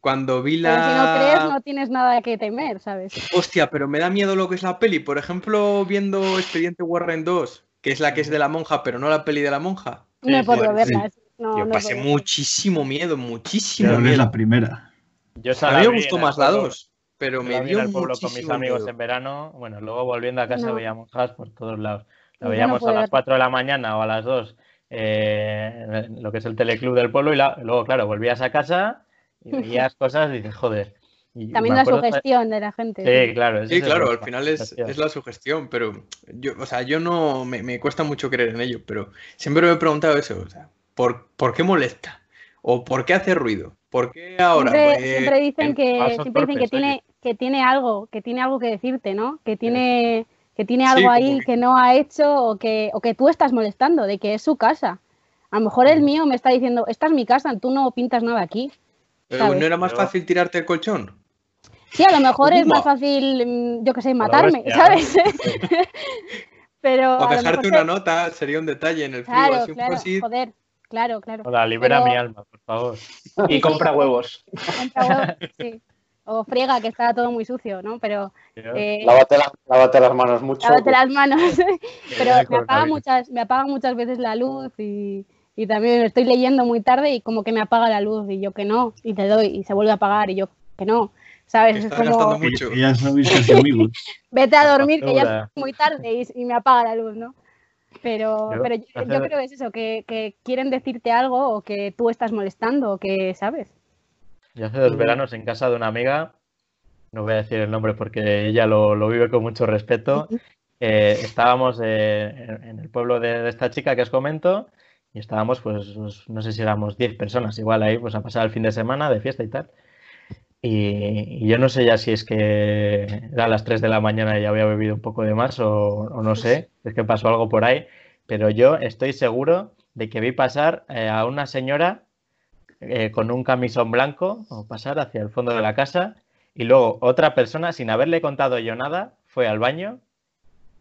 cuando vi la. Pero si no crees, no tienes nada que temer, ¿sabes? Hostia, pero me da miedo lo que es la peli. Por ejemplo, viendo Expediente Warren 2, que es la que es de la monja, pero no la peli de la monja. No he podido verla. yo pasé muchísimo miedo, muchísimo miedo. es la primera. Yo a mí me gustó más la 2. pero me dio el pueblo con mis amigos en verano. Bueno, luego volviendo a casa veíamos has por todos lados. La veíamos a las 4 de la mañana o a las 2 eh, lo que es el teleclub del pueblo y luego, claro, volvías a casa y veías cosas y dices, joder. También la sugestión de la gente. Sí, claro. Sí, claro, al final es, la sugestión, pero yo, o sea, yo no, me, cuesta mucho creer en ello, pero siempre me he preguntado eso, o sea, ¿por, ¿por qué molesta? ¿O por qué hace ruido? ¿Por qué ahora? Siempre, pues, dicen, que, siempre dicen que, tiene, que tiene algo, que tiene algo que decirte, ¿no? Que tiene que tiene algo ahí que... no ha hecho o que, o que tú estás molestando, de que es su casa. A lo mejor el mío me está diciendo, esta es mi casa, tú no pintas nada aquí. Pero ¿no era más fácil tirarte el colchón? Sí, a lo mejor es más fácil, mm, yo qué sé, matarme, ¿sabes? Pero o dejarte una nota sería un detalle en el frío. Claro, así claro, joder, claro, claro. Hola, libera mi alma, por favor. Y compra huevos. Compra huevos, sí o friega, que está todo muy sucio, ¿no? Pero... Eh, lávate, las manos mucho. Lávate las manos. Pero me apaga, muchas, me apaga muchas veces la luz y, y también estoy leyendo muy tarde y como que me apaga la luz y yo que no, y te doy y se vuelve a apagar y yo que no. ¿Sabes? Es como... Mucho. Vete a dormir que ya es muy tarde y, me apaga la luz, ¿no? Pero yo, pero yo, creo que es eso, que, que, quieren decirte algo o que tú estás molestando o que, ¿sabes? Yo hace dos veranos en casa de una amiga, no voy a decir el nombre porque ella lo, vive con mucho respeto. Eh, estábamos eh, en el pueblo de, esta chica que os comento y estábamos, pues, no sé si éramos 10 personas, igual ahí, pues a pasar el fin de semana de fiesta y tal. Y, yo no sé ya si es que era a las 3 de la mañana y ya había bebido un poco de más o, o no sé, es que pasó algo por ahí, pero yo estoy seguro de que vi pasar eh, a una señora eh, con un camisón blanco o pasar hacia el fondo de la casa y luego otra persona, sin haberle contado yo nada, fue al baño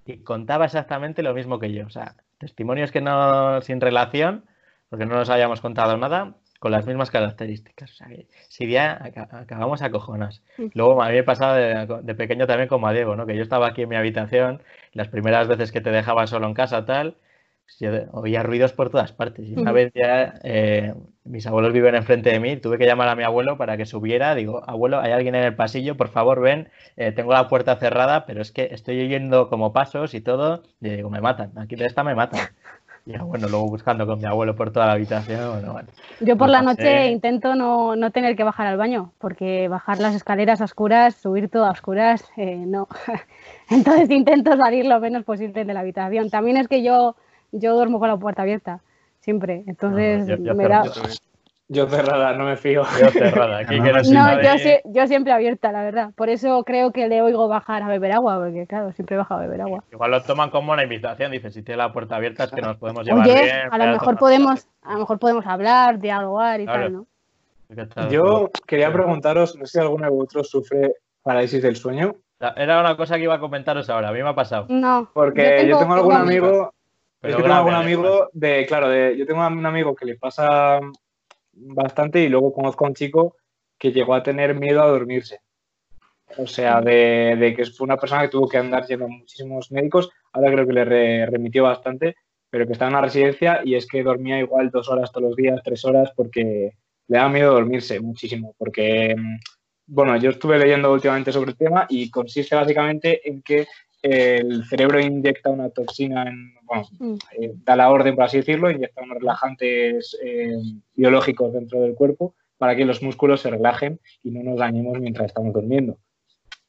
y contaba exactamente lo mismo que yo. O sea, testimonios que no sin relación, porque no nos habíamos contado nada, con las mismas características. O sea, si ya acabamos a cojonas. Luego a mí me pasaba de, de, pequeño también como a Diego, ¿no? Que yo estaba aquí en mi habitación, las primeras veces que te dejaban solo en casa, tal, oía ruidos por todas partes. Y una vez ya eh, mis abuelos viven enfrente de mí, tuve que llamar a mi abuelo para que subiera. Digo, abuelo, hay alguien en el pasillo, por favor ven, eh, tengo la puerta cerrada, pero es que estoy oyendo como pasos y todo. Y digo, me matan, aquí de esta me matan. Y bueno, luego buscando con mi abuelo por toda la habitación. Yo por la noche intento no, no, tener que bajar al baño, porque bajar las escaleras a oscuras, subir todo a oscuras, eh, no. Entonces intento salir lo menos posible de la habitación. También es que yo yo duermo con la puerta abierta, siempre. Entonces me da... Yo cerrada, no me fío. Yo cerrada, No, yo, siempre abierta, la verdad. Por eso creo que le oigo bajar a beber agua, porque claro, siempre baja a beber agua. Igual lo toman como una invitación, dice, si tiene la puerta abierta es que nos podemos llevar Oye, bien. A lo mejor podemos, a lo mejor podemos hablar, dialogar y tal, ¿no? Yo quería preguntaros, no sé si alguno de vosotros sufre parálisis del sueño. Era una cosa que iba a comentaros ahora, a mí me ha pasado. No. Porque yo tengo, algún amigo, es que tengo algún amigo de, claro, de, yo tengo un amigo que le pasa bastante y luego conozco a un chico que llegó a tener miedo a dormirse. O sea, de, que fue una persona que tuvo que andar yendo a muchísimos médicos, ahora creo que le remitió bastante, pero que estaba en una residencia y es que dormía igual dos horas todos los días, tres horas, porque le da miedo dormirse muchísimo, porque, bueno, yo estuve leyendo últimamente sobre el tema y consiste básicamente en que el cerebro inyecta una toxina, en, bueno, mm. eh, da la orden, por así decirlo, inyecta unos relajantes eh, biológicos dentro del cuerpo para que los músculos se relajen y no nos dañemos mientras estamos durmiendo,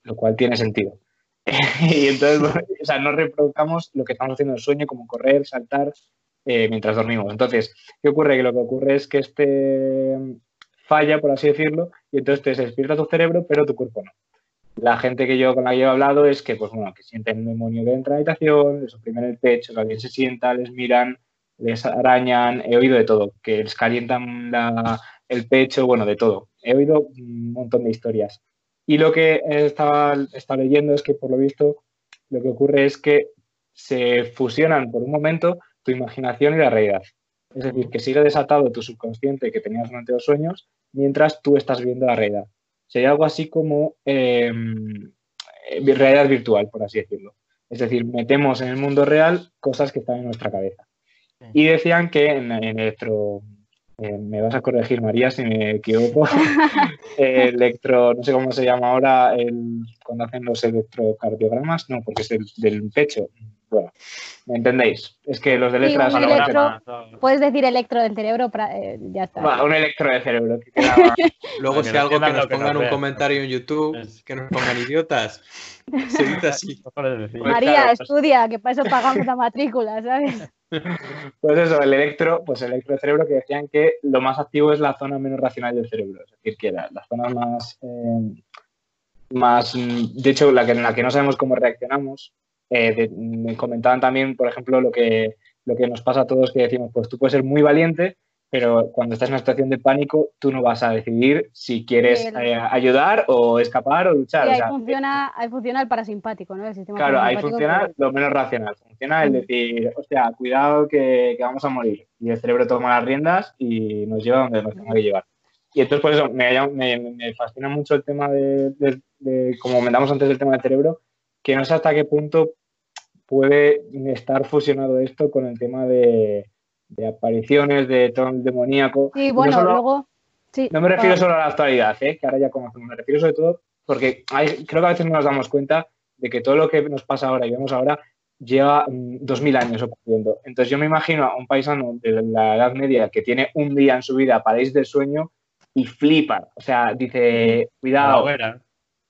lo cual tiene sentido. y entonces, o sea, no reproduzcamos lo que estamos haciendo en el sueño, como correr, saltar, eh, mientras dormimos. Entonces, ¿qué ocurre? Que lo que ocurre es que este falla, por así decirlo, y entonces te despierta tu cerebro, pero tu cuerpo no la gente que yo con la que he hablado es que, pues bueno, que sienten un demonio entra a la habitación, les oprimen el pecho, que alguien se sienta, les miran, les arañan, he oído de todo, que les calientan el pecho, bueno, de todo. He oído un montón de historias. Y lo que estaba, estaba leyendo es que, por lo visto, lo que ocurre es que se fusionan por un momento tu imaginación y la realidad. Es decir, que sigue desatado tu subconsciente que tenías durante los sueños mientras tú estás viendo la realidad sería algo así como em, eh, realidad virtual, por así decirlo. Es decir, metemos en el mundo real cosas que están en nuestra cabeza. Y decían que en, eh, me vas a corregir María si me equivoco, electro, no sé cómo se llama ahora, el, cuando hacen los electrocardiogramas, no, porque es del pecho, bueno, ¿me entendéis? Es que los de letras... puedes decir electro del cerebro, eh, ya está. un electro de cerebro. Luego si algo que nos pongan un comentario en YouTube, que nos pongan idiotas. Se dice así. Pues María, estudia, que para eso pagamos la matrícula, ¿sabes? Pues eso, el electro, pues el electro de cerebro que decían que lo más activo es la zona menos racional del cerebro. Es decir, que las zonas más... Eh, más, de hecho, la que, en la que no sabemos cómo reaccionamos eh, me comentaban también, por ejemplo, lo que, lo que nos pasa a todos que decimos, pues tú puedes ser muy valiente, pero cuando estás en una situación de pánico, tú no vas a decidir si quieres eh, ayudar o escapar o luchar. ahí, funciona, ahí funciona el parasimpático, ¿no? El sistema claro, ahí funciona lo menos racional. Funciona el decir, hostia, cuidado que, que, vamos a morir. Y el cerebro toma las riendas y nos lleva donde nos tenga que llevar. Y entonces, por eso, me, me, me fascina mucho el tema de, de, de, como comentamos antes del tema del cerebro, que no sé hasta qué punto puede estar fusionado esto con el tema de, apariciones de tono demoníaco. Sí, bueno, luego. no me refiero solo a la actualidad, ¿eh? que ahora ya conocemos, me refiero sobre todo porque hay, creo que a veces no nos damos cuenta de que todo lo que nos pasa ahora y vemos ahora lleva mm, dos mil años ocurriendo. Entonces yo me imagino a un paisano de la Edad Media que tiene un día en su vida para ir del sueño y flipa. O sea, dice, cuidado.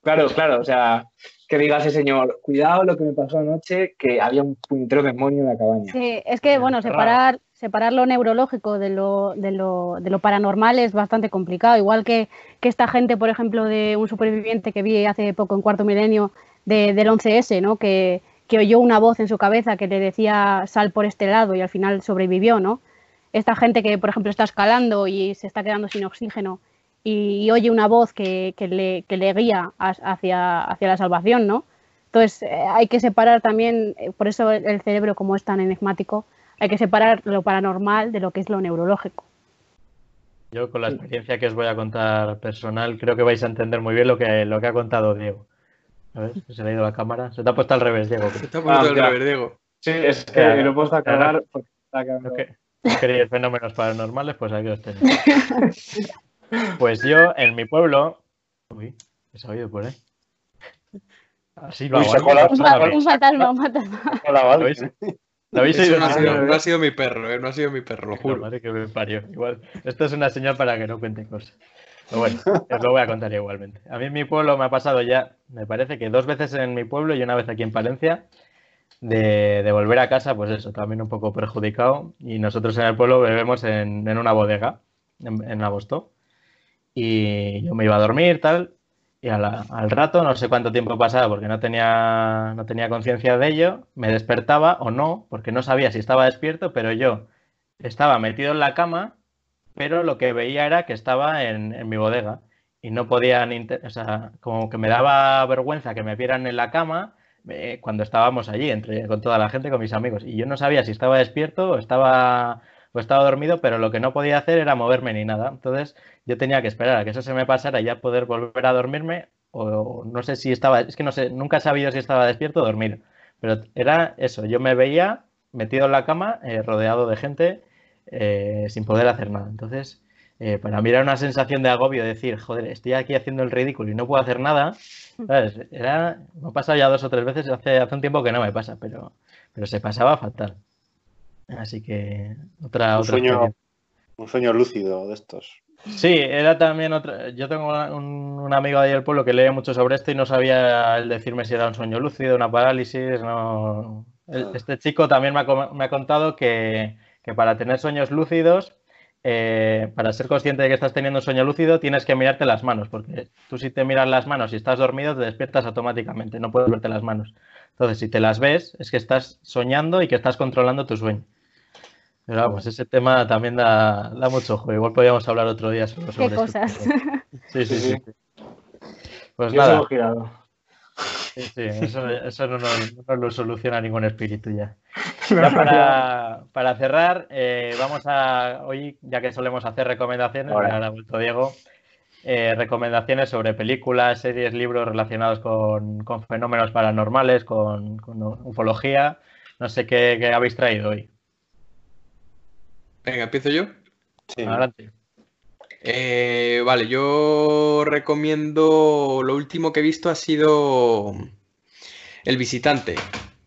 Claro, claro, o sea, que diga ese señor, cuidado lo que me pasó anoche, que había un puntero demonio en la cabaña. Sí, es que, bueno, separar, separar lo neurológico de lo, de, lo, de lo paranormal es bastante complicado. Igual que, que, esta gente, por ejemplo, de un superviviente que vi hace poco en cuarto milenio de, del 11S, ¿no? Que, que oyó una voz en su cabeza que le decía sal por este lado y al final sobrevivió, ¿no? Esta gente que, por ejemplo, está escalando y se está quedando sin oxígeno y, oye una voz que, le, le, guía hacia, hacia la salvación, ¿no? Entonces eh, hay que separar también, eh, por eso el cerebro como es tan enigmático, hay que separar lo paranormal de lo que es lo neurológico. Yo con la experiencia que os voy a contar personal, creo que vais a entender muy bien lo que, lo que ha contado Diego. A ver, se le ha ido la cámara. Se te ha puesto al revés, Diego. Se te ha puesto al revés, Diego. Sí, es que lo he puesto a cargar porque está. ¿Queréis fenómenos paranormales? Pues aquí os tenéis. Pues yo, en mi pueblo. Uy, se ha oído por ahí. Así lo hago. Un fantasma, un fantasma. ¿Lo habéis, ¿Lo habéis oído? No ha, sido, no ha, sido, mi perro, eh, no ha sido mi perro, lo juro. Madre que me parió. Igual, esto es una señal para que no cuente cosas. Pero bueno, os lo voy a contar igualmente. A mí en mi pueblo me ha pasado ya, me parece que dos veces en mi pueblo y una vez aquí en Palencia, de, de volver a casa, pues eso, también un poco perjudicado. Y nosotros en el pueblo bebemos en, en una bodega, en, en Agosto. Y yo me iba a dormir, tal, y al rato, no sé cuánto tiempo pasaba porque no tenía, no tenía conciencia de ello, me despertaba o no, porque no sabía si estaba despierto, pero yo estaba metido en la cama, pero lo que veía era que estaba en, mi bodega y no podían, o sea, como que me daba vergüenza que me vieran en la cama eh, cuando estábamos allí, entre, con toda la gente, con mis amigos, y yo no sabía si estaba despierto o estaba pues estaba dormido, pero lo que no podía hacer era moverme ni nada. Entonces yo tenía que esperar a que eso se me pasara y ya poder volver a dormirme o no sé si estaba, es que no sé, nunca he sabido si estaba despierto o dormido, pero era eso, yo me veía metido en la cama, eh, rodeado de gente, eh, sin poder hacer nada. Entonces, eh, para mí era una sensación de agobio decir, joder, estoy aquí haciendo el ridículo y no puedo hacer nada. Era, me ha pasado ya dos o tres veces, hace, hace un tiempo que no me pasa, pero, pero se pasaba fatal. Así que otra... Un, sueño, un sueño lúcido de estos. Sí, era también otra. Yo tengo un, amigo de ahí del pueblo que lee mucho sobre esto y no sabía el decirme si era un sueño lúcido, una parálisis. No... Ah. Este chico también me ha, contado que, para tener sueños lúcidos, eh, para ser consciente de que estás teniendo un sueño lúcido, tienes que mirarte las manos, porque tú si te miras las manos y estás dormido, te despiertas automáticamente, no puedes verte las manos. Entonces, si te las ves, es que estás soñando y que estás controlando tu sueño. Pero vamos, ese tema también da, mucho juego. Igual podríamos hablar otro día sobre, ¿Qué cosas? Sí, sí, sí. Pues nada. Sí, sí, eso, no, lo soluciona ningún espíritu ya. ya para, cerrar, eh, vamos a, hoy, ya que solemos hacer recomendaciones, ahora ha vuelto Diego, eh, recomendaciones sobre películas, series, libros relacionados con, fenómenos paranormales, con, ufología. No sé qué habéis traído hoy. Venga, empiezo yo. Adelante. Eh, vale, yo recomiendo. Lo último que he visto ha sido El Visitante,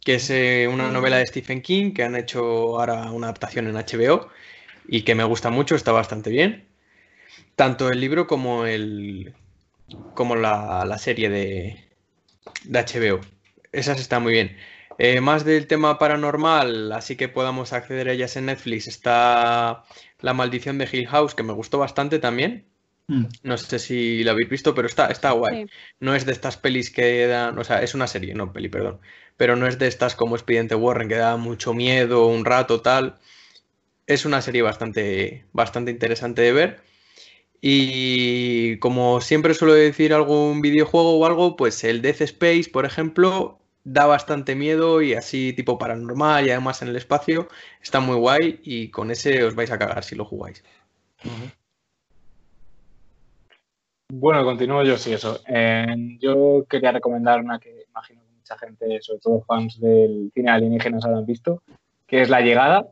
que es eh, una novela de Stephen King que han hecho ahora una adaptación en HBO y que me gusta mucho, está bastante bien. Tanto el libro como el. como la, serie de, de HBO. Esas están muy bien. Eh, más del tema paranormal, así que podamos acceder a ellas en Netflix, está La maldición de Hill House, que me gustó bastante también. Mm. No sé si la habéis visto, pero está, está guay. No es de estas pelis que dan, o sea, es una serie, no peli, perdón. Pero no es de estas como Expediente Warren, que da mucho miedo un rato, tal. Es una serie bastante, bastante interesante de ver. Y como siempre suelo decir algún videojuego o algo, pues el Death Space, por ejemplo, da bastante miedo y así tipo paranormal y además en el espacio está muy guay y con ese os vais a cagar si lo jugáis. Bueno, continúo yo, sí, eso. yo quería recomendar una que imagino que mucha gente, sobre todo fans del cine alienígenas, habrán visto, que es La Llegada,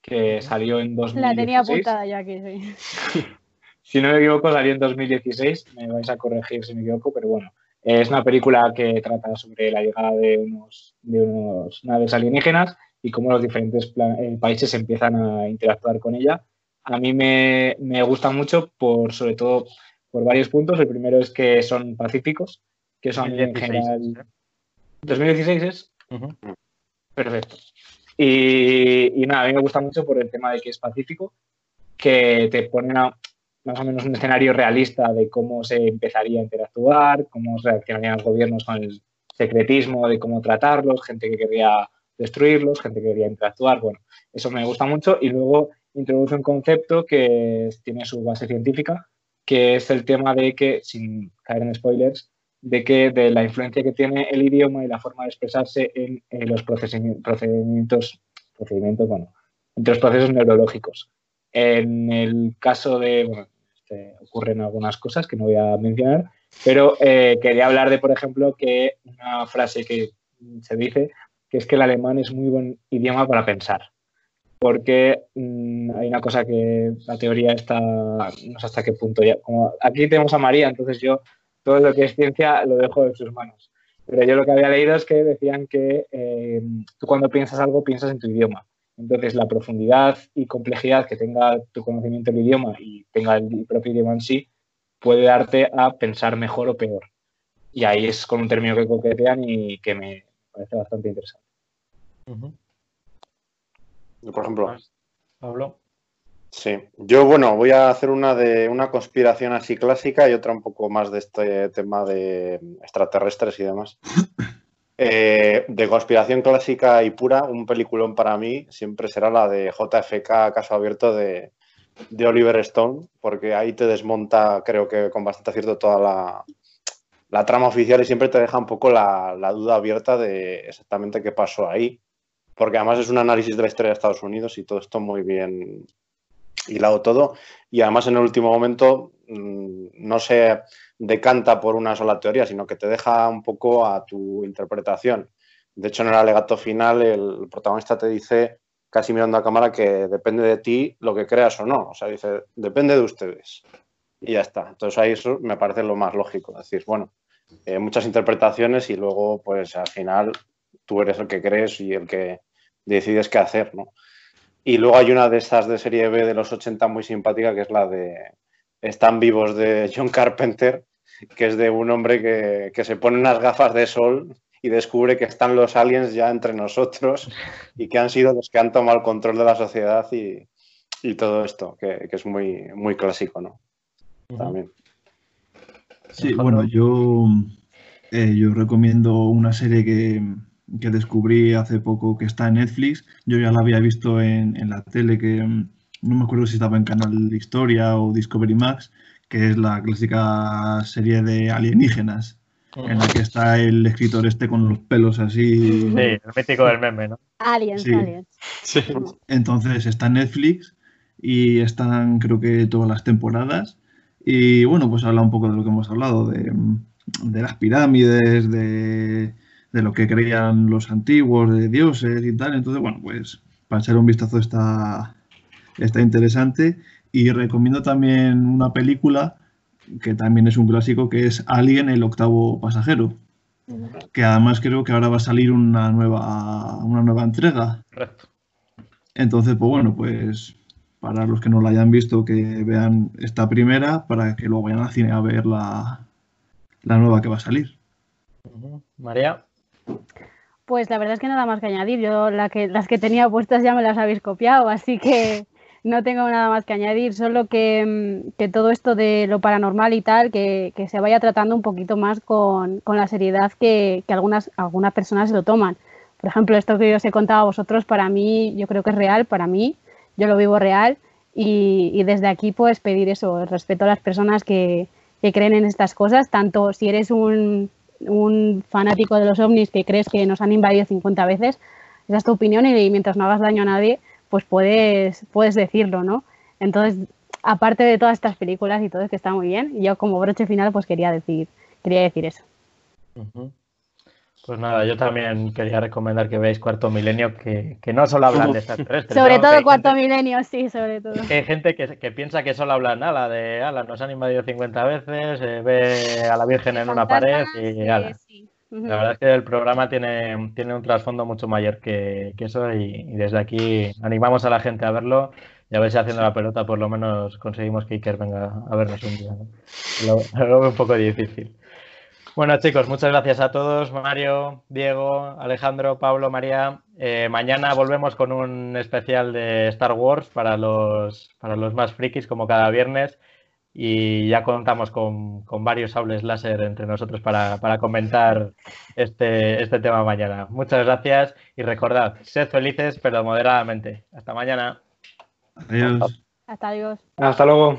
que salió en 2016. La tenía apuntada ya aquí, sí. si no me equivoco, salió en 2016, me vais a corregir si me equivoco, pero bueno, es una película que trata sobre la llegada de unos, de unos naves alienígenas y cómo los diferentes eh, países empiezan a interactuar con ella. A mí me, gusta mucho por, sobre todo, por varios puntos. El primero es que son pacíficos, que son en general... 2016 es. Perfecto. Y, y, nada, a mí me gusta mucho por el tema de que es pacífico, que te ponen a, más o menos un escenario realista de cómo se empezaría a interactuar, cómo reaccionarían los gobiernos con el secretismo de cómo tratarlos, gente que quería destruirlos, gente que quería interactuar. Bueno, eso me gusta mucho. Y luego introduce un concepto que tiene su base científica, que es el tema de que, sin caer en spoilers, de que de la influencia que tiene el idioma y la forma de expresarse en, los procedimientos, procedimientos, bueno, entre los procesos neurológicos. En el caso de, este, ocurren algunas cosas que no voy a mencionar, pero eh, quería hablar de, por ejemplo, que una frase que se dice, que es que el alemán es muy buen idioma para pensar, porque mm, hay una cosa que la teoría está, no sé hasta qué punto ya, aquí tenemos a María, entonces yo todo lo que es ciencia lo dejo en sus manos. Pero yo lo que había leído es que decían que eh, tú cuando piensas algo piensas en tu idioma. Entonces, la profundidad y complejidad que tenga tu conocimiento del idioma y tenga el propio idioma en sí puede darte a pensar mejor o peor. Y ahí es con un término que coquetean y que me parece bastante interesante. Por ejemplo. Pablo. Sí, yo bueno, voy a hacer una de una conspiración así clásica y otra un poco más de este tema de extraterrestres y demás. Eh, de conspiración clásica y pura, un peliculón para mí siempre será la de JFK, caso abierto de, Oliver Stone, porque ahí te desmonta, creo que con bastante acierto, toda la, trama oficial y siempre te deja un poco la, duda abierta de exactamente qué pasó ahí, porque además es un análisis de la historia de Estados Unidos y todo esto muy bien hilado todo, y además en el último momento, mm, no sé decanta por una sola teoría, sino que te deja un poco a tu interpretación. De hecho, en el alegato final, el protagonista te dice, casi mirando a cámara, que depende de ti lo que creas o no. O sea, dice, depende de ustedes. Y ya está. Entonces ahí eso me parece lo más lógico. Es decir, bueno, eh, muchas interpretaciones y luego, pues al final, tú eres el que crees y el que decides qué hacer, ¿no? Y luego hay una de esas de serie B de los 80 muy simpática, que es la de están vivos de John Carpenter, que es de un hombre que, se pone unas gafas de sol y descubre que están los aliens ya entre nosotros y que han sido los que han tomado el control de la sociedad y, todo esto, que, es muy, muy clásico, ¿no? También. Sí, bueno, yo, eh, yo recomiendo una serie que, descubrí hace poco que está en Netflix. Yo ya la había visto en, en la tele que no me acuerdo si estaba en Canal de Historia o Discovery Max, que es la clásica serie de alienígenas, en la que está el escritor este con los pelos así. Sí, el mítico del meme, ¿no? Aliens, aliens. Sí. Entonces está en Netflix y están creo que todas las temporadas. Y bueno, pues habla un poco de lo que hemos hablado, de, las pirámides, de, de, lo que creían los antiguos, de dioses y tal. Entonces, bueno, pues para echar un vistazo está, está interesante. Y recomiendo también una película que también es un clásico, que es Alien, el octavo pasajero. Que además creo que ahora va a salir una nueva, una nueva entrega. Correcto. Entonces, pues bueno, pues para los que no la hayan visto, que vean esta primera, para que luego vayan al cine a ver la, la nueva que va a salir. María. Pues la verdad es que nada más que añadir. Yo la que, las que tenía puestas ya me las habéis copiado, así que no tengo nada más que añadir. Solo que, mm, todo esto de lo paranormal y tal, que, se vaya tratando un poquito más con, la seriedad que, algunas, algunas personas lo toman. Por ejemplo, esto que yo os he contado a vosotros, para mí, yo creo que es real, para mí, yo lo vivo real. Y, desde aquí, pues pedir eso, el respeto a las personas que, que creen en estas cosas, tanto si eres un un fanático de los ovnis que crees que nos han invadido 50 veces, esa es tu opinión y mientras no hagas daño a nadie, pues puedes, puedes decirlo, ¿no? Entonces, aparte de todas estas películas y todo, es que está muy bien, yo como broche final pues quería decir, quería decir eso. Pues nada, yo también quería recomendar que veáis Cuarto Milenio, que, no solo hablan de extraterrestres. sobre todo Cuarto Milenio, sí, sobre todo. hay gente que, piensa que solo hablan ala de ala, nos han invadido 50 veces, eh, ve a la Virgen en una pared y ala. La verdad es que el programa tiene, tiene un trasfondo mucho mayor que, eso y, desde aquí animamos a la gente a verlo y a ver si haciendo la pelota por lo menos conseguimos que Iker venga a vernos un día. Lo, lo veo un poco difícil. Bueno, chicos, muchas gracias a todos. Mario, Diego, Alejandro, Pablo, María. Eh, mañana volvemos con un especial de Star Wars para los, para los más frikis, como cada viernes. Y ya contamos con, varios sables láser entre nosotros para, comentar este, este tema mañana. Muchas gracias y recordad, sed felices pero moderadamente. Hasta mañana. Adiós. Hasta adiós. Hasta luego.